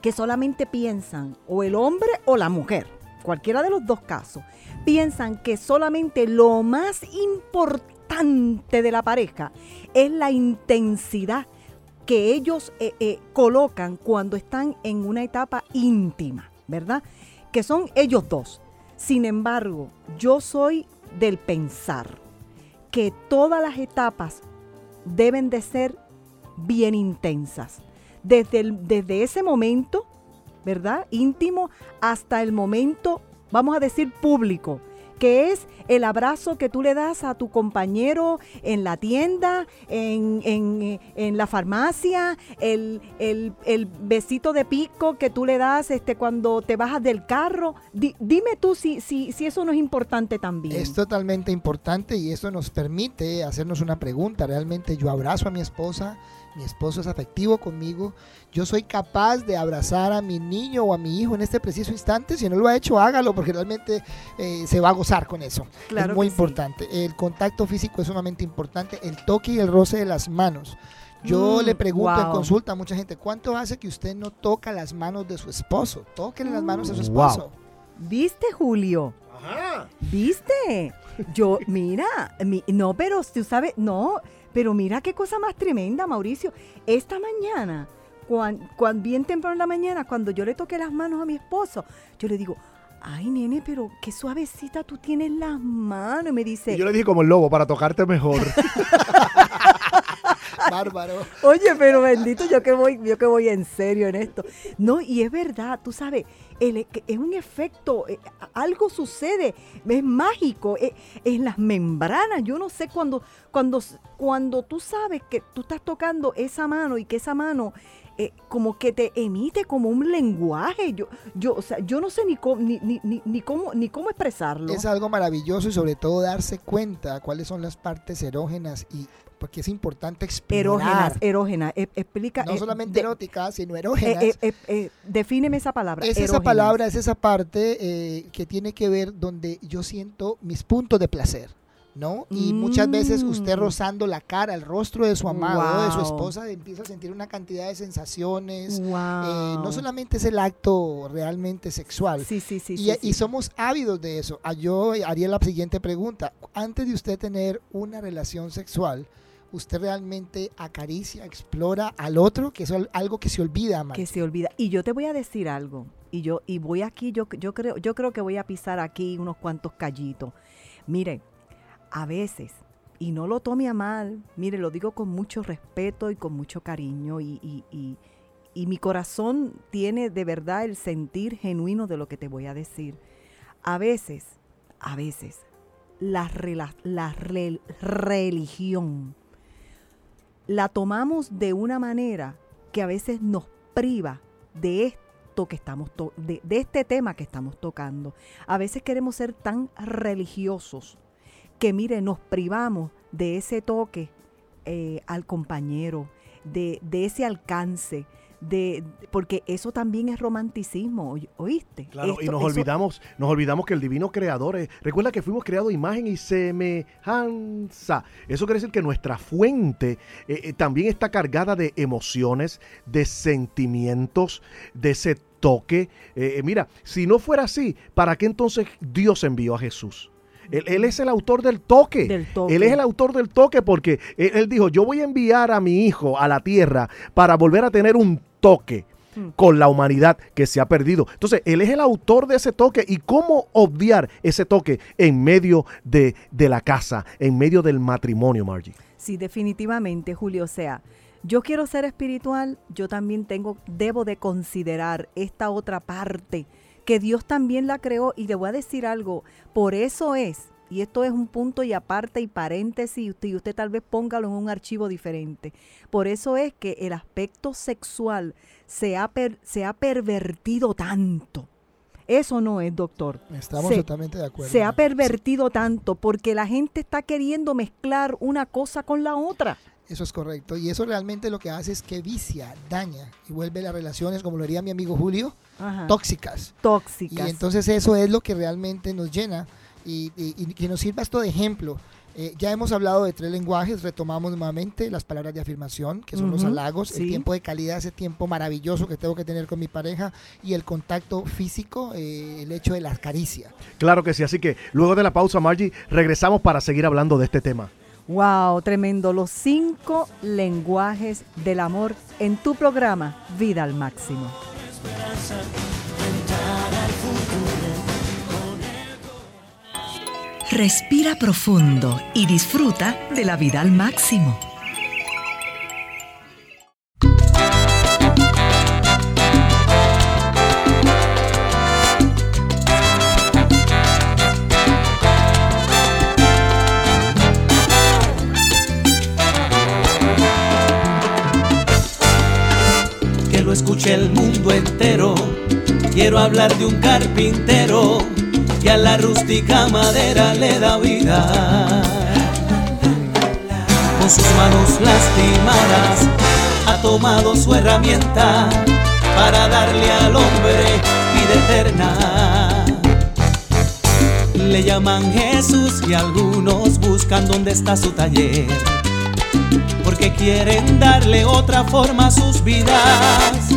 Speaker 3: que solamente piensan, o el hombre o la mujer, cualquiera de los dos casos, piensan que solamente lo más importante de la pareja es la intensidad que ellos eh, eh, colocan cuando están en una etapa íntima, ¿verdad? Que son ellos dos. Sin embargo, yo soy del pensar que todas las etapas deben de ser bien intensas. Desde, el- desde ese momento, ¿verdad? Íntimo, hasta el momento, vamos a decir, público, que es el abrazo que tú le das a tu compañero en la tienda, en, en, en la farmacia, el, el- el besito de pico que tú le das este, cuando te bajas del carro. Di- dime tú si, si, si eso no es importante también.
Speaker 7: Es totalmente importante y esto nos permite hacernos una pregunta. Realmente yo abrazo a mi esposa, mi esposo es afectivo conmigo, yo soy capaz de abrazar a mi niño o a mi hijo en este preciso instante. Si no lo ha hecho, hágalo porque realmente eh, se va a gozar con eso.
Speaker 3: Claro
Speaker 7: es muy
Speaker 3: sí.
Speaker 7: importante. El contacto físico es sumamente importante, el toque y el roce de las manos. Yo
Speaker 3: Mm,
Speaker 7: le pregunto en
Speaker 3: wow.
Speaker 7: consulta a mucha gente, ¿cuánto hace que usted no toca las manos de su esposo? Tóquele las manos a su
Speaker 4: Wow.
Speaker 7: esposo.
Speaker 3: ¿Viste, Julio? ¿Viste? Yo, mira, mi- no, pero tú sabes, no, pero mira qué cosa más tremenda, Mauricio. Esta mañana, cuando, bien temprano en la mañana, cuando yo le toqué las manos a mi esposo, yo le digo, ay, nene, pero qué suavecita tú tienes las manos. Y me dice,
Speaker 4: Y yo le dije como el lobo, para tocarte mejor. (laughs)
Speaker 7: Bárbaro.
Speaker 3: Oye, pero bendito, yo que voy, yo que voy en serio en esto. No, y es verdad, tú sabes, que es un efecto, eh, algo sucede, es mágico, eh, en las membranas. Yo no sé cuando, cuando, cuando tú sabes que tú estás tocando esa mano y que esa mano eh, como que te emite como un lenguaje. Yo, yo, o sea, yo no sé ni cómo, ni, ni, ni, ni cómo, ni cómo expresarlo.
Speaker 7: Es algo maravilloso y sobre todo darse cuenta cuáles son las partes erógenas y porque es importante explorar.
Speaker 3: Erógenas, erógenas. eh, explica.
Speaker 7: No
Speaker 3: eh,
Speaker 7: solamente
Speaker 3: de-
Speaker 7: eróticas, sino
Speaker 3: eh,
Speaker 7: erógenas.
Speaker 3: eh, defíneme esa palabra.
Speaker 7: es esa palabra, es esa parte que tiene que ver donde yo siento mis puntos de placer. ¿No? Y muchas veces usted
Speaker 3: Mm.
Speaker 7: rozando la cara, el rostro de su amado, de su esposa, empieza a sentir una cantidad de sensaciones. Eh, no solamente es el acto realmente sexual,
Speaker 3: Sí, sí, sí.
Speaker 7: y,
Speaker 3: sí, sí.
Speaker 7: y somos ávidos de eso. Ah, Yo haría la siguiente pregunta. Antes de usted tener una relación sexual, ¿usted realmente acaricia, explora al otro? Que es algo que se olvida, amar.
Speaker 3: que se olvida. Y yo te voy a decir algo. Y yo, y voy aquí, yo, yo creo, yo creo que voy a pisar aquí unos cuantos callitos. Mire, a veces, y no lo tome a mal, mire, lo digo con mucho respeto y con mucho cariño, y, mi corazón tiene de verdad el sentir genuino de lo que te voy a decir. A veces, a veces, la, religión la tomamos de una manera que a veces nos priva de esto que estamos de, de este tema que estamos tocando. A veces queremos ser tan religiosos que mire, nos privamos de ese toque eh, al compañero, de, de ese alcance, de porque eso también es romanticismo, ¿oíste?
Speaker 4: Claro, y nos
Speaker 3: eso-
Speaker 4: olvidamos, nos olvidamos que el divino creador es, recuerda que fuimos creados imagen y semejanza. Eso quiere decir que nuestra fuente eh, eh, también está cargada de emociones, de sentimientos, de ese toque. Eh, mira, si no fuera así, ¿para qué entonces Dios envió a Jesús? Él, él es el autor del toque.
Speaker 3: Del toque.
Speaker 4: Él es el autor del toque porque él, él dijo, yo voy a enviar a mi hijo a la tierra para volver a tener un toque
Speaker 3: Hmm.
Speaker 4: con la humanidad que se ha perdido. Entonces, él es el autor de ese toque y cómo obviar ese toque en medio de, de la casa, en medio del matrimonio, Margie.
Speaker 3: Sí, definitivamente, Julio. O sea, yo quiero ser espiritual, yo también tengo, debo de considerar esta otra parte que Dios también la creó. Y le voy a decir algo, por eso es, y esto es un punto y aparte y paréntesis, y usted, y usted tal vez póngalo en un archivo diferente. Por eso es que el aspecto sexual se ha, per- se ha pervertido tanto. Eso no es, doctor.
Speaker 7: Estamos
Speaker 3: Se-
Speaker 7: totalmente de acuerdo.
Speaker 3: Se ha pervertido tanto porque la gente está queriendo mezclar una cosa con la otra.
Speaker 7: Eso es correcto. Y eso realmente lo que hace es que vicia, daña y vuelve las relaciones, como lo haría mi amigo Julio,
Speaker 3: Ajá.
Speaker 7: tóxicas.
Speaker 3: tóxicas.
Speaker 7: Y entonces eso es lo que realmente nos llena y, y- y que nos sirva esto de ejemplo. Eh, ya hemos hablado de tres lenguajes, retomamos nuevamente las palabras de afirmación, que son los halagos, el tiempo de calidad, ese tiempo maravilloso que tengo que tener con mi pareja y el contacto físico, eh, el hecho de la caricia.
Speaker 4: Claro que sí, así que luego de la pausa, Margie, regresamos para seguir hablando de este tema.
Speaker 3: Wow, tremendo. Los cinco lenguajes del amor en tu programa Vida al Máximo.
Speaker 6: Respira profundo y disfruta de la vida al máximo.
Speaker 5: que lo escuche el mundo entero. Quiero hablar de un carpintero que a la rústica madera le da vida. Con sus manos lastimadas ha tomado su herramienta para darle al hombre vida eterna. Le llaman Jesús y algunos buscan dónde está su taller porque quieren darle otra forma a sus vidas.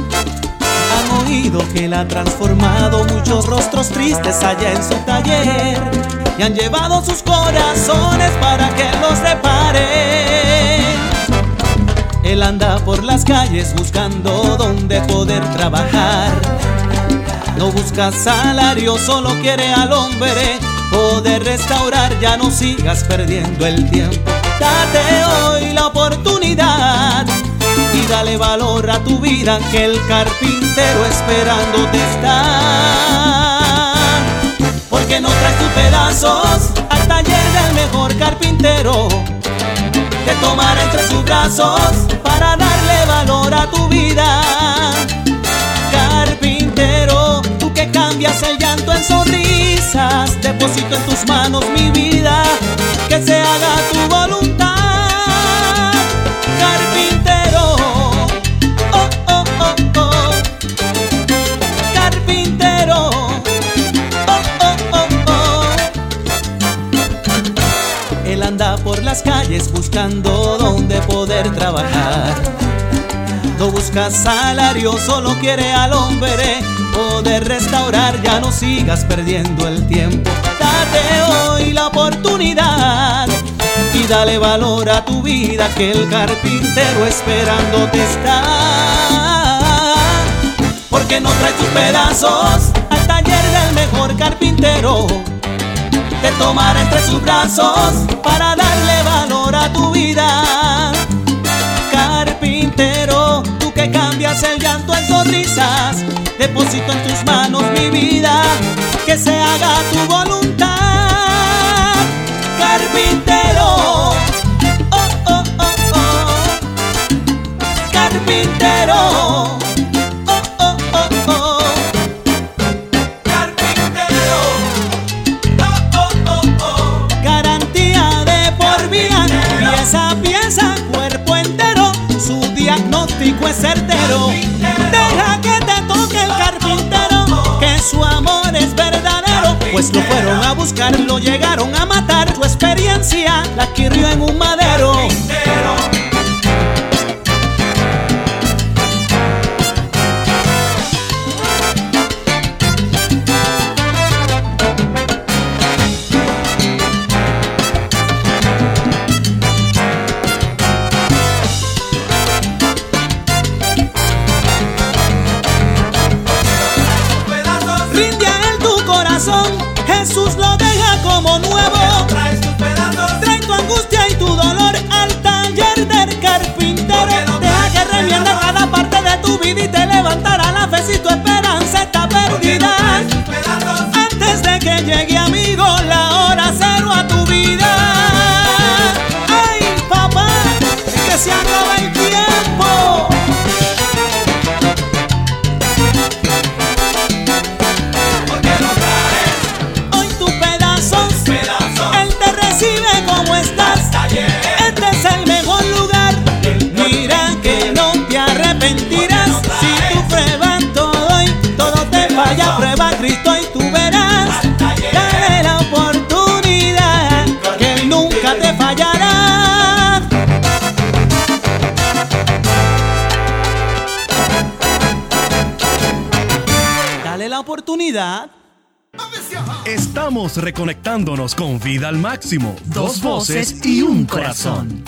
Speaker 5: Han oído que él ha transformado muchos rostros tristes allá en su taller y han llevado sus corazones para que los reparen. Él anda por las calles buscando donde poder trabajar. No busca salario, solo quiere al hombre poder restaurar. Ya no sigas perdiendo el tiempo. Date hoy la oportunidad y dale valor a tu vida que el carpintero esperándote está. Porque no traes tus pedazos al taller del mejor carpintero. Te tomará entre sus brazos para darle valor a tu vida. Carpintero, tú que cambias el llanto en sonrisas, deposito en tus manos mi vida, que se haga las calles buscando donde poder trabajar. No busca salario, solo quiere al hombre poder restaurar. Ya no sigas perdiendo el tiempo. Date hoy la oportunidad y dale valor a tu vida que el carpintero esperándote está. Porque no traes tus pedazos al taller del mejor carpintero te tomará entre sus brazos para darle tu vida. Carpintero, tú que cambias el llanto en sonrisas, deposito en tus manos mi vida, que se haga tu voluntad. Carpintero, certero. Deja que te toque el carpintero, que su amor es verdadero. Pues lo fueron a buscar, lo llegaron a matar. Su experiencia la adquirió en un madero. Cristo y tú verás. Dale la oportunidad, que Él nunca te fallará. Dale la oportunidad.
Speaker 8: Estamos reconectándonos con vida al máximo. Dos voces y un corazón.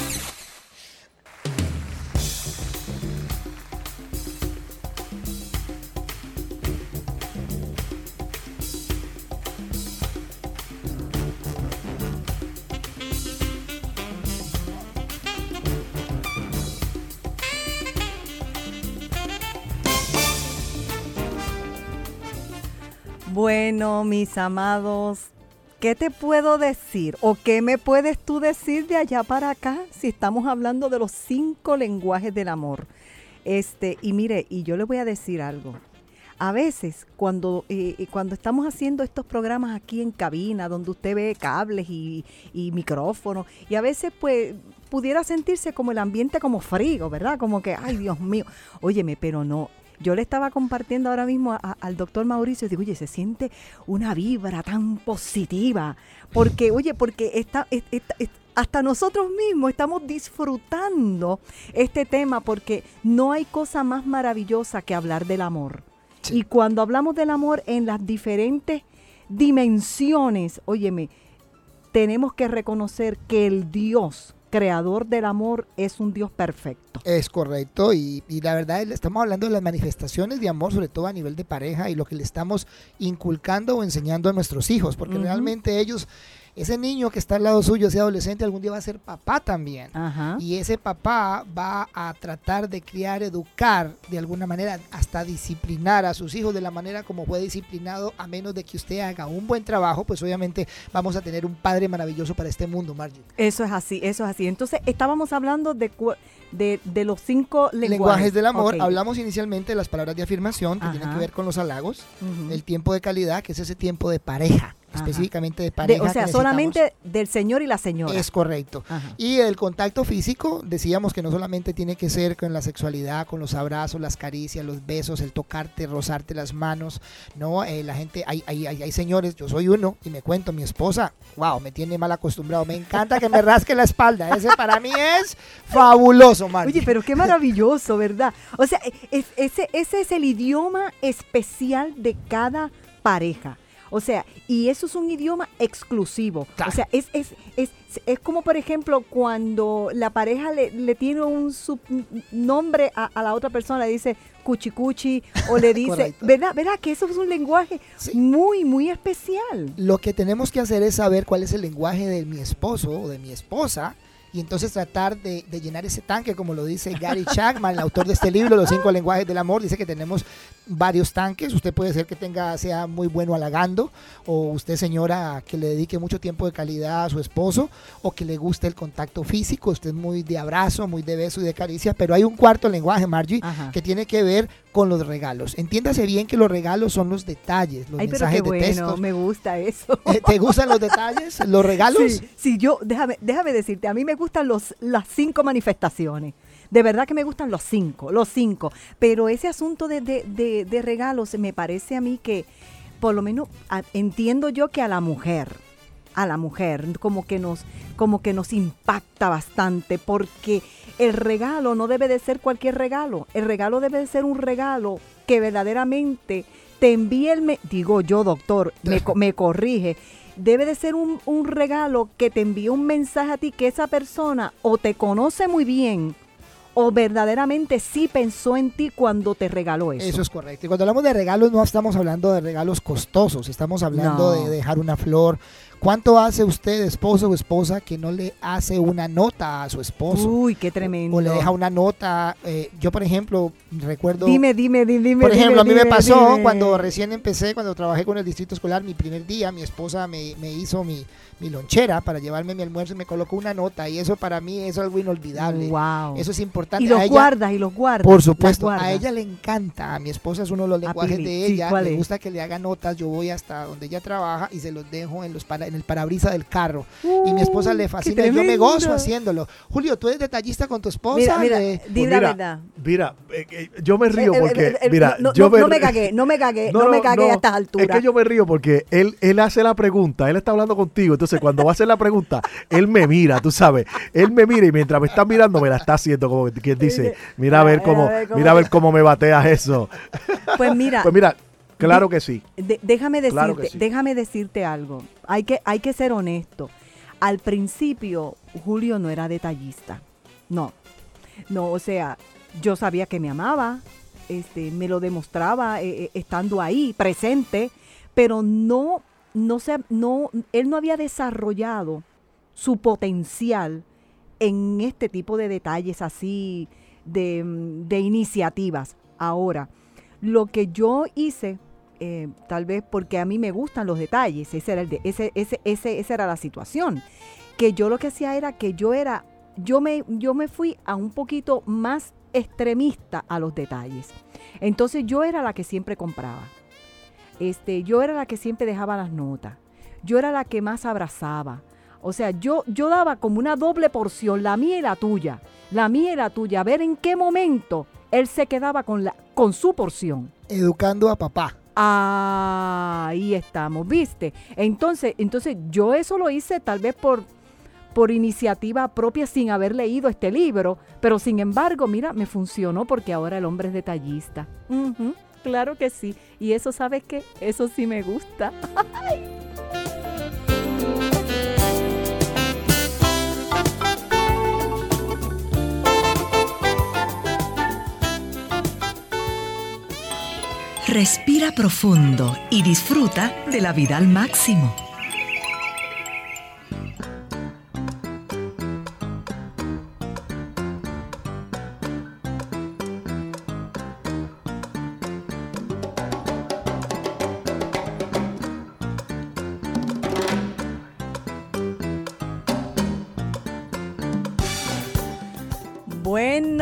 Speaker 3: Mis amados, ¿qué te puedo decir? ¿O qué me puedes tú decir de allá para acá si estamos hablando de los cinco lenguajes del amor? Este, y mire, y yo le voy a decir algo. A veces, cuando, eh, cuando estamos haciendo estos programas aquí en cabina, donde usted ve cables y, y micrófonos, y a veces, pues, pudiera sentirse como el ambiente como frío, ¿verdad? Como que, ay, Dios mío, óyeme, pero no, yo le estaba compartiendo ahora mismo a- al doctor Mauricio, digo, oye, se siente una vibra tan positiva, porque, (laughs) oye, porque está, es- es- es- hasta nosotros mismos estamos disfrutando este tema, porque no hay cosa más maravillosa que hablar del amor. Y cuando hablamos del amor en las diferentes dimensiones, óyeme, tenemos que reconocer que el Dios creador del amor es un Dios perfecto.
Speaker 7: Es correcto, y, y la verdad es- estamos hablando de las manifestaciones de amor, sobre todo a nivel de pareja, y lo que le estamos inculcando o enseñando a nuestros hijos, porque realmente ellos, ese niño que está al lado suyo, ese adolescente, algún día va a ser papá también.
Speaker 3: Ajá.
Speaker 7: Y ese papá va a tratar de criar, educar, de alguna manera, hasta disciplinar a sus hijos de la manera como fue disciplinado, a menos de que usted haga un buen trabajo, pues obviamente vamos a tener un padre maravilloso para este mundo, Margie.
Speaker 3: Eso es así, eso es así. Entonces, estábamos hablando de, de, de los cinco lenguajes.
Speaker 7: lenguajes del amor. Hablamos inicialmente de las palabras de afirmación, que tienen que ver con los halagos, el tiempo de calidad, que es ese tiempo de pareja. Específicamente de
Speaker 3: De-
Speaker 7: pareja.
Speaker 3: o sea, solamente del señor y la señora.
Speaker 7: Es correcto.
Speaker 3: Ajá.
Speaker 7: Y el contacto físico, decíamos que no solamente tiene que ser con la sexualidad, con los abrazos, las caricias, los besos, el tocarte, rozarte las manos, ¿no? Eh, la gente, hay, hay, hay, hay señores, yo soy uno, y me cuento, mi esposa, wow, me tiene mal acostumbrado, me encanta que me rasque la espalda, ese para mí es fabuloso, Margie.
Speaker 3: Oye, pero qué maravilloso, ¿verdad? O sea, es- ese, ese es el idioma especial de cada pareja. O sea, y eso es un idioma exclusivo.
Speaker 7: Claro.
Speaker 3: O sea, es, es, es, es como, por ejemplo, cuando la pareja le, le tiene un nombre a, a la otra persona, le dice cuchi cuchi, o le (laughs) dice. ¿verdad? ¿Verdad? Que eso es un lenguaje muy, muy especial.
Speaker 7: Lo que tenemos que hacer es saber cuál es el lenguaje de mi esposo o de mi esposa y entonces tratar de, de llenar ese tanque, como lo dice Gary (laughs) Chapman, el autor de este libro, Los cinco lenguajes del amor. Dice que tenemos varios tanques. Usted puede ser que tenga, sea muy bueno halagando, o usted, señora, que le dedique mucho tiempo de calidad a su esposo, o que le guste el contacto físico. Usted es muy de abrazo, muy de beso y de caricia, pero hay un cuarto lenguaje, Margie,
Speaker 3: Ajá.
Speaker 7: que tiene que ver con los regalos. Entiéndase bien que los regalos son los detalles, los
Speaker 3: Ay, pero
Speaker 7: mensajes
Speaker 3: qué
Speaker 7: de
Speaker 3: bueno,
Speaker 7: texto.
Speaker 3: me gusta eso.
Speaker 7: Eh, ¿Te gustan los detalles? ¿Los (laughs) regalos?
Speaker 3: Sí, sí, yo, déjame, déjame decirte, a mí me gustan los, las cinco manifestaciones. De verdad que me gustan los cinco, los cinco. Pero ese asunto de, de, de- regalos me parece a mí que, por lo menos, entiendo yo que a la mujer, a la mujer, como que nos, como que nos impacta bastante, porque el regalo no debe de ser cualquier regalo. El regalo debe de ser un regalo que verdaderamente te envíe el, digo yo, doctor, me, me corrige, debe de ser un regalo que te envíe un mensaje a ti que esa persona o te conoce muy bien o verdaderamente sí pensó en ti cuando te regaló eso.
Speaker 7: Eso es correcto. Y cuando hablamos de regalos, no estamos hablando de regalos costosos, estamos hablando
Speaker 3: No.
Speaker 7: de dejar una flor. ¿Cuánto hace usted, esposo o esposa, que no le hace una nota a su esposo?
Speaker 3: Uy, qué tremendo.
Speaker 7: o le deja una nota. eh, yo, por ejemplo, recuerdo.
Speaker 3: Dime, dime, di- dime.
Speaker 7: Por ejemplo,
Speaker 3: dime,
Speaker 7: a mí me
Speaker 3: dime,
Speaker 7: pasó
Speaker 3: dime.
Speaker 7: cuando recién empecé, cuando trabajé con el distrito escolar, mi primer día, mi esposa me, me hizo mi, mi lonchera para llevarme mi almuerzo y me colocó una nota. Y eso para mí es algo inolvidable.
Speaker 3: Wow.
Speaker 7: Eso es importante.
Speaker 3: Y los
Speaker 7: ella-
Speaker 3: guardas, y los guardas.
Speaker 7: Por supuesto,
Speaker 3: guardas.
Speaker 7: a ella le encanta, a mi esposa es uno de los lenguajes
Speaker 3: Pili,
Speaker 7: de
Speaker 3: sí,
Speaker 7: ella,
Speaker 3: ¿cuál
Speaker 7: le gusta que le haga notas, yo voy hasta donde ella trabaja y se los dejo en los para, en el parabrisas del carro. y mi esposa le
Speaker 3: qué
Speaker 7: fascina, y yo me gozo haciéndolo. Julio, tú eres detallista con tu esposa.
Speaker 3: Mira, mira,
Speaker 7: Le-
Speaker 3: di
Speaker 4: Pues
Speaker 3: la verdad.
Speaker 4: Mira, eh, eh, yo me río
Speaker 3: Eh, eh,
Speaker 4: porque,
Speaker 3: eh, eh,
Speaker 4: mira,
Speaker 3: no,
Speaker 4: yo
Speaker 3: no, no me
Speaker 4: río-
Speaker 3: cagué, no me cagué, (laughs) no, me cagué a estas alturas.
Speaker 4: Es que yo me río porque él, él hace la pregunta, él está hablando contigo, entonces cuando va a hacer la pregunta, él me mira, tú sabes, él me mira y mientras me está mirando me la está haciendo como quien dice, mira a ver cómo,
Speaker 3: a ver cómo-
Speaker 4: mira a ver cómo me bateas eso.
Speaker 3: Pues mira, (laughs)
Speaker 4: Pues mira, Claro que sí.
Speaker 3: De- déjame decirte,
Speaker 4: Claro que sí.
Speaker 3: déjame decirte algo. Hay que, hay que ser honesto. Al principio, Julio no era detallista. No. No, o sea, yo sabía que me amaba, este, me lo demostraba eh, eh, estando ahí, presente, pero no, no se, no, él no había desarrollado su potencial en este tipo de detalles así, de, de iniciativas. Ahora, lo que yo hice, eh, tal vez porque a mí me gustan los detalles, ese era ese, ese, ese, esa era la situación, que yo lo que hacía era que yo era, yo me, yo me fui a un poquito más extremista a los detalles. Entonces yo era la que siempre compraba. Este, yo era la que siempre dejaba las notas. Yo era la que más abrazaba. O sea, yo, yo daba como una doble porción, la mía y la tuya. La mía y la tuya. A ver en qué momento él se quedaba con, la, con su porción.
Speaker 7: Educando a papá.
Speaker 3: Ahí estamos, ¿viste? Entonces, entonces yo eso lo hice tal vez por, por iniciativa propia sin haber leído este libro, pero sin embargo, mira, me funcionó porque ahora el hombre es detallista. Claro que sí. Y eso, ¿sabes qué? Eso sí me gusta. (laughs)
Speaker 6: Respira profundo y disfruta de la vida al máximo.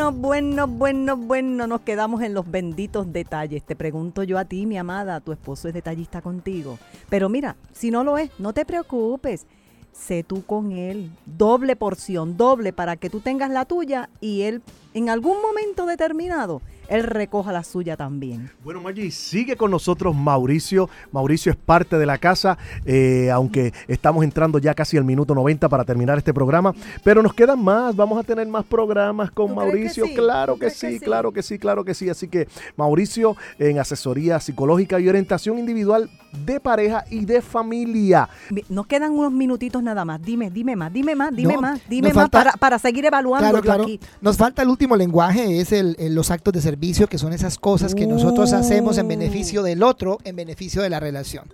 Speaker 3: Bueno, bueno, bueno, bueno, nos quedamos en los benditos detalles. Te pregunto yo a ti, mi amada, tu esposo es detallista contigo. Pero mira, si no lo es, no te preocupes. Sé tú con él. Doble porción, doble para que tú tengas la tuya y él en algún momento determinado, él recoja la suya también.
Speaker 4: Bueno, Maggi, sigue con nosotros Mauricio. Mauricio es parte de la casa, eh, aunque estamos entrando ya casi al minuto 90 para terminar este programa, pero nos quedan más, vamos a tener más programas con
Speaker 3: ¿Tú crees que
Speaker 4: Mauricio.
Speaker 3: sí?
Speaker 4: Claro
Speaker 3: ¿Tú
Speaker 4: que sí, claro que sí, claro que sí. Así que Mauricio en asesoría psicológica y orientación individual de pareja y de familia.
Speaker 3: Mi- Nos quedan unos minutitos nada más. Dime, dime más, dime más, dime
Speaker 7: No,
Speaker 3: más, dime más
Speaker 7: falta-
Speaker 3: para, para seguir evaluando
Speaker 7: Claro,
Speaker 3: yo
Speaker 7: claro.
Speaker 3: aquí.
Speaker 7: Nos falta el último lenguaje, es el, el- los actos de servicio, que son esas cosas que nosotros hacemos en
Speaker 3: Uh.
Speaker 7: beneficio del otro, en beneficio de la relación.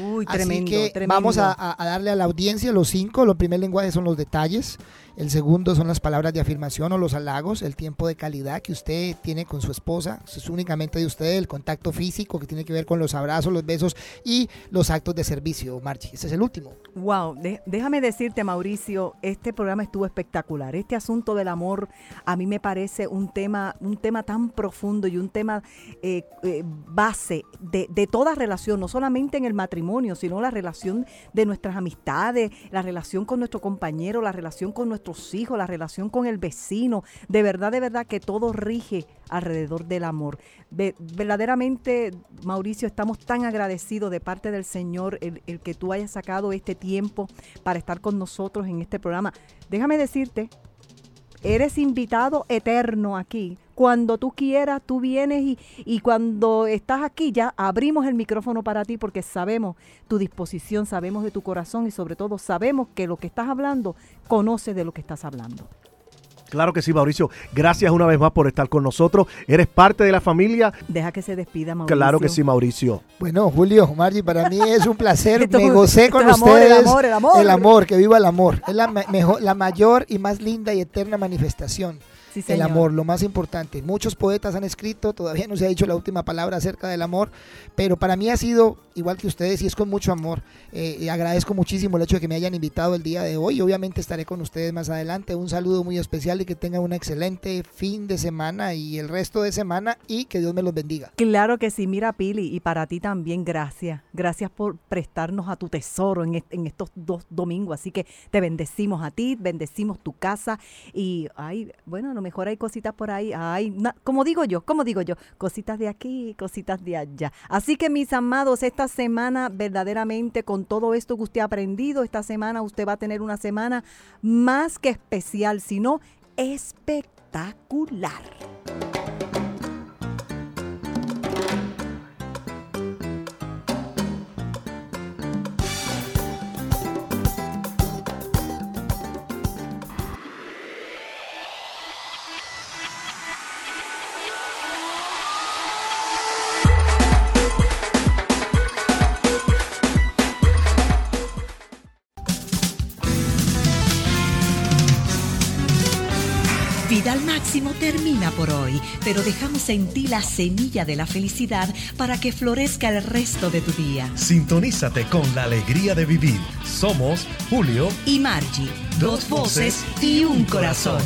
Speaker 3: Uy,
Speaker 7: Así
Speaker 3: tremendo,
Speaker 7: que
Speaker 3: tremendo.
Speaker 7: vamos a, a- a darle a la audiencia los cinco. Los primer lenguaje son los detalles. El segundo son las palabras de afirmación o los halagos, el tiempo de calidad que usted tiene con su esposa, eso es únicamente de usted, el contacto físico que tiene que ver con los abrazos, los besos y los actos de servicio, Marchi. Ese es el último.
Speaker 3: Wow, déjame decirte, Mauricio, este programa estuvo espectacular. Este asunto del amor a mí me parece un tema, un tema tan profundo y un tema eh, eh, base de, de toda relación, no solamente en el matrimonio, sino la relación de nuestras amistades, la relación con nuestro compañero, la relación con hijos, la relación con el vecino. De verdad, de verdad que todo rige alrededor del amor. Ve- verdaderamente, Mauricio, estamos tan agradecidos de parte del Señor el que tú hayas sacado este tiempo para estar con nosotros en este programa. Déjame decirte, eres invitado eterno aquí. Cuando tú quieras, tú vienes y, y cuando estás aquí ya abrimos el micrófono para ti porque sabemos tu disposición, sabemos de tu corazón y sobre todo sabemos que lo que estás hablando, conoces de lo que estás hablando.
Speaker 4: Claro que sí, Mauricio. Gracias una vez más por estar con nosotros. Eres parte de la familia.
Speaker 3: Deja que se despida, Mauricio.
Speaker 4: Claro que sí, Mauricio.
Speaker 7: Bueno, Julio, Margie, para mí es un placer. (laughs)
Speaker 3: Esto-
Speaker 7: Me gocé con
Speaker 3: esto es amor, el
Speaker 7: ustedes.
Speaker 3: amor, el amor.
Speaker 7: El amor, que viva el amor. Es la, mejor, la mayor y más linda y eterna manifestación.
Speaker 3: Sí,
Speaker 7: El amor, lo más importante. Muchos poetas han escrito, todavía no se ha dicho la última palabra acerca del amor, pero para mí ha sido, igual que ustedes, y es con mucho amor. Eh, y agradezco muchísimo el hecho de que me hayan invitado el día de hoy. Obviamente estaré con ustedes más adelante. Un saludo muy especial y que tengan un excelente fin de semana y el resto de semana y que Dios me los bendiga.
Speaker 3: Claro que sí, mira Pili, y para ti también gracias. Gracias por prestarnos a tu tesoro en, en estos dos domingos. Así que te bendecimos a ti, bendecimos tu casa y, ay, bueno, a mejor hay cositas por ahí, ay, como digo yo, como digo yo, cositas de aquí, cositas de allá. Así que mis amados, esta semana verdaderamente con todo esto que usted ha aprendido, esta semana usted va a tener una semana más que especial, sino espectacular. Máximo termina por hoy, pero dejamos en ti la semilla de la felicidad para que florezca el resto de tu día.
Speaker 4: Sintonízate con la alegría de vivir. Somos Julio
Speaker 3: y Margie, dos voces y un corazón.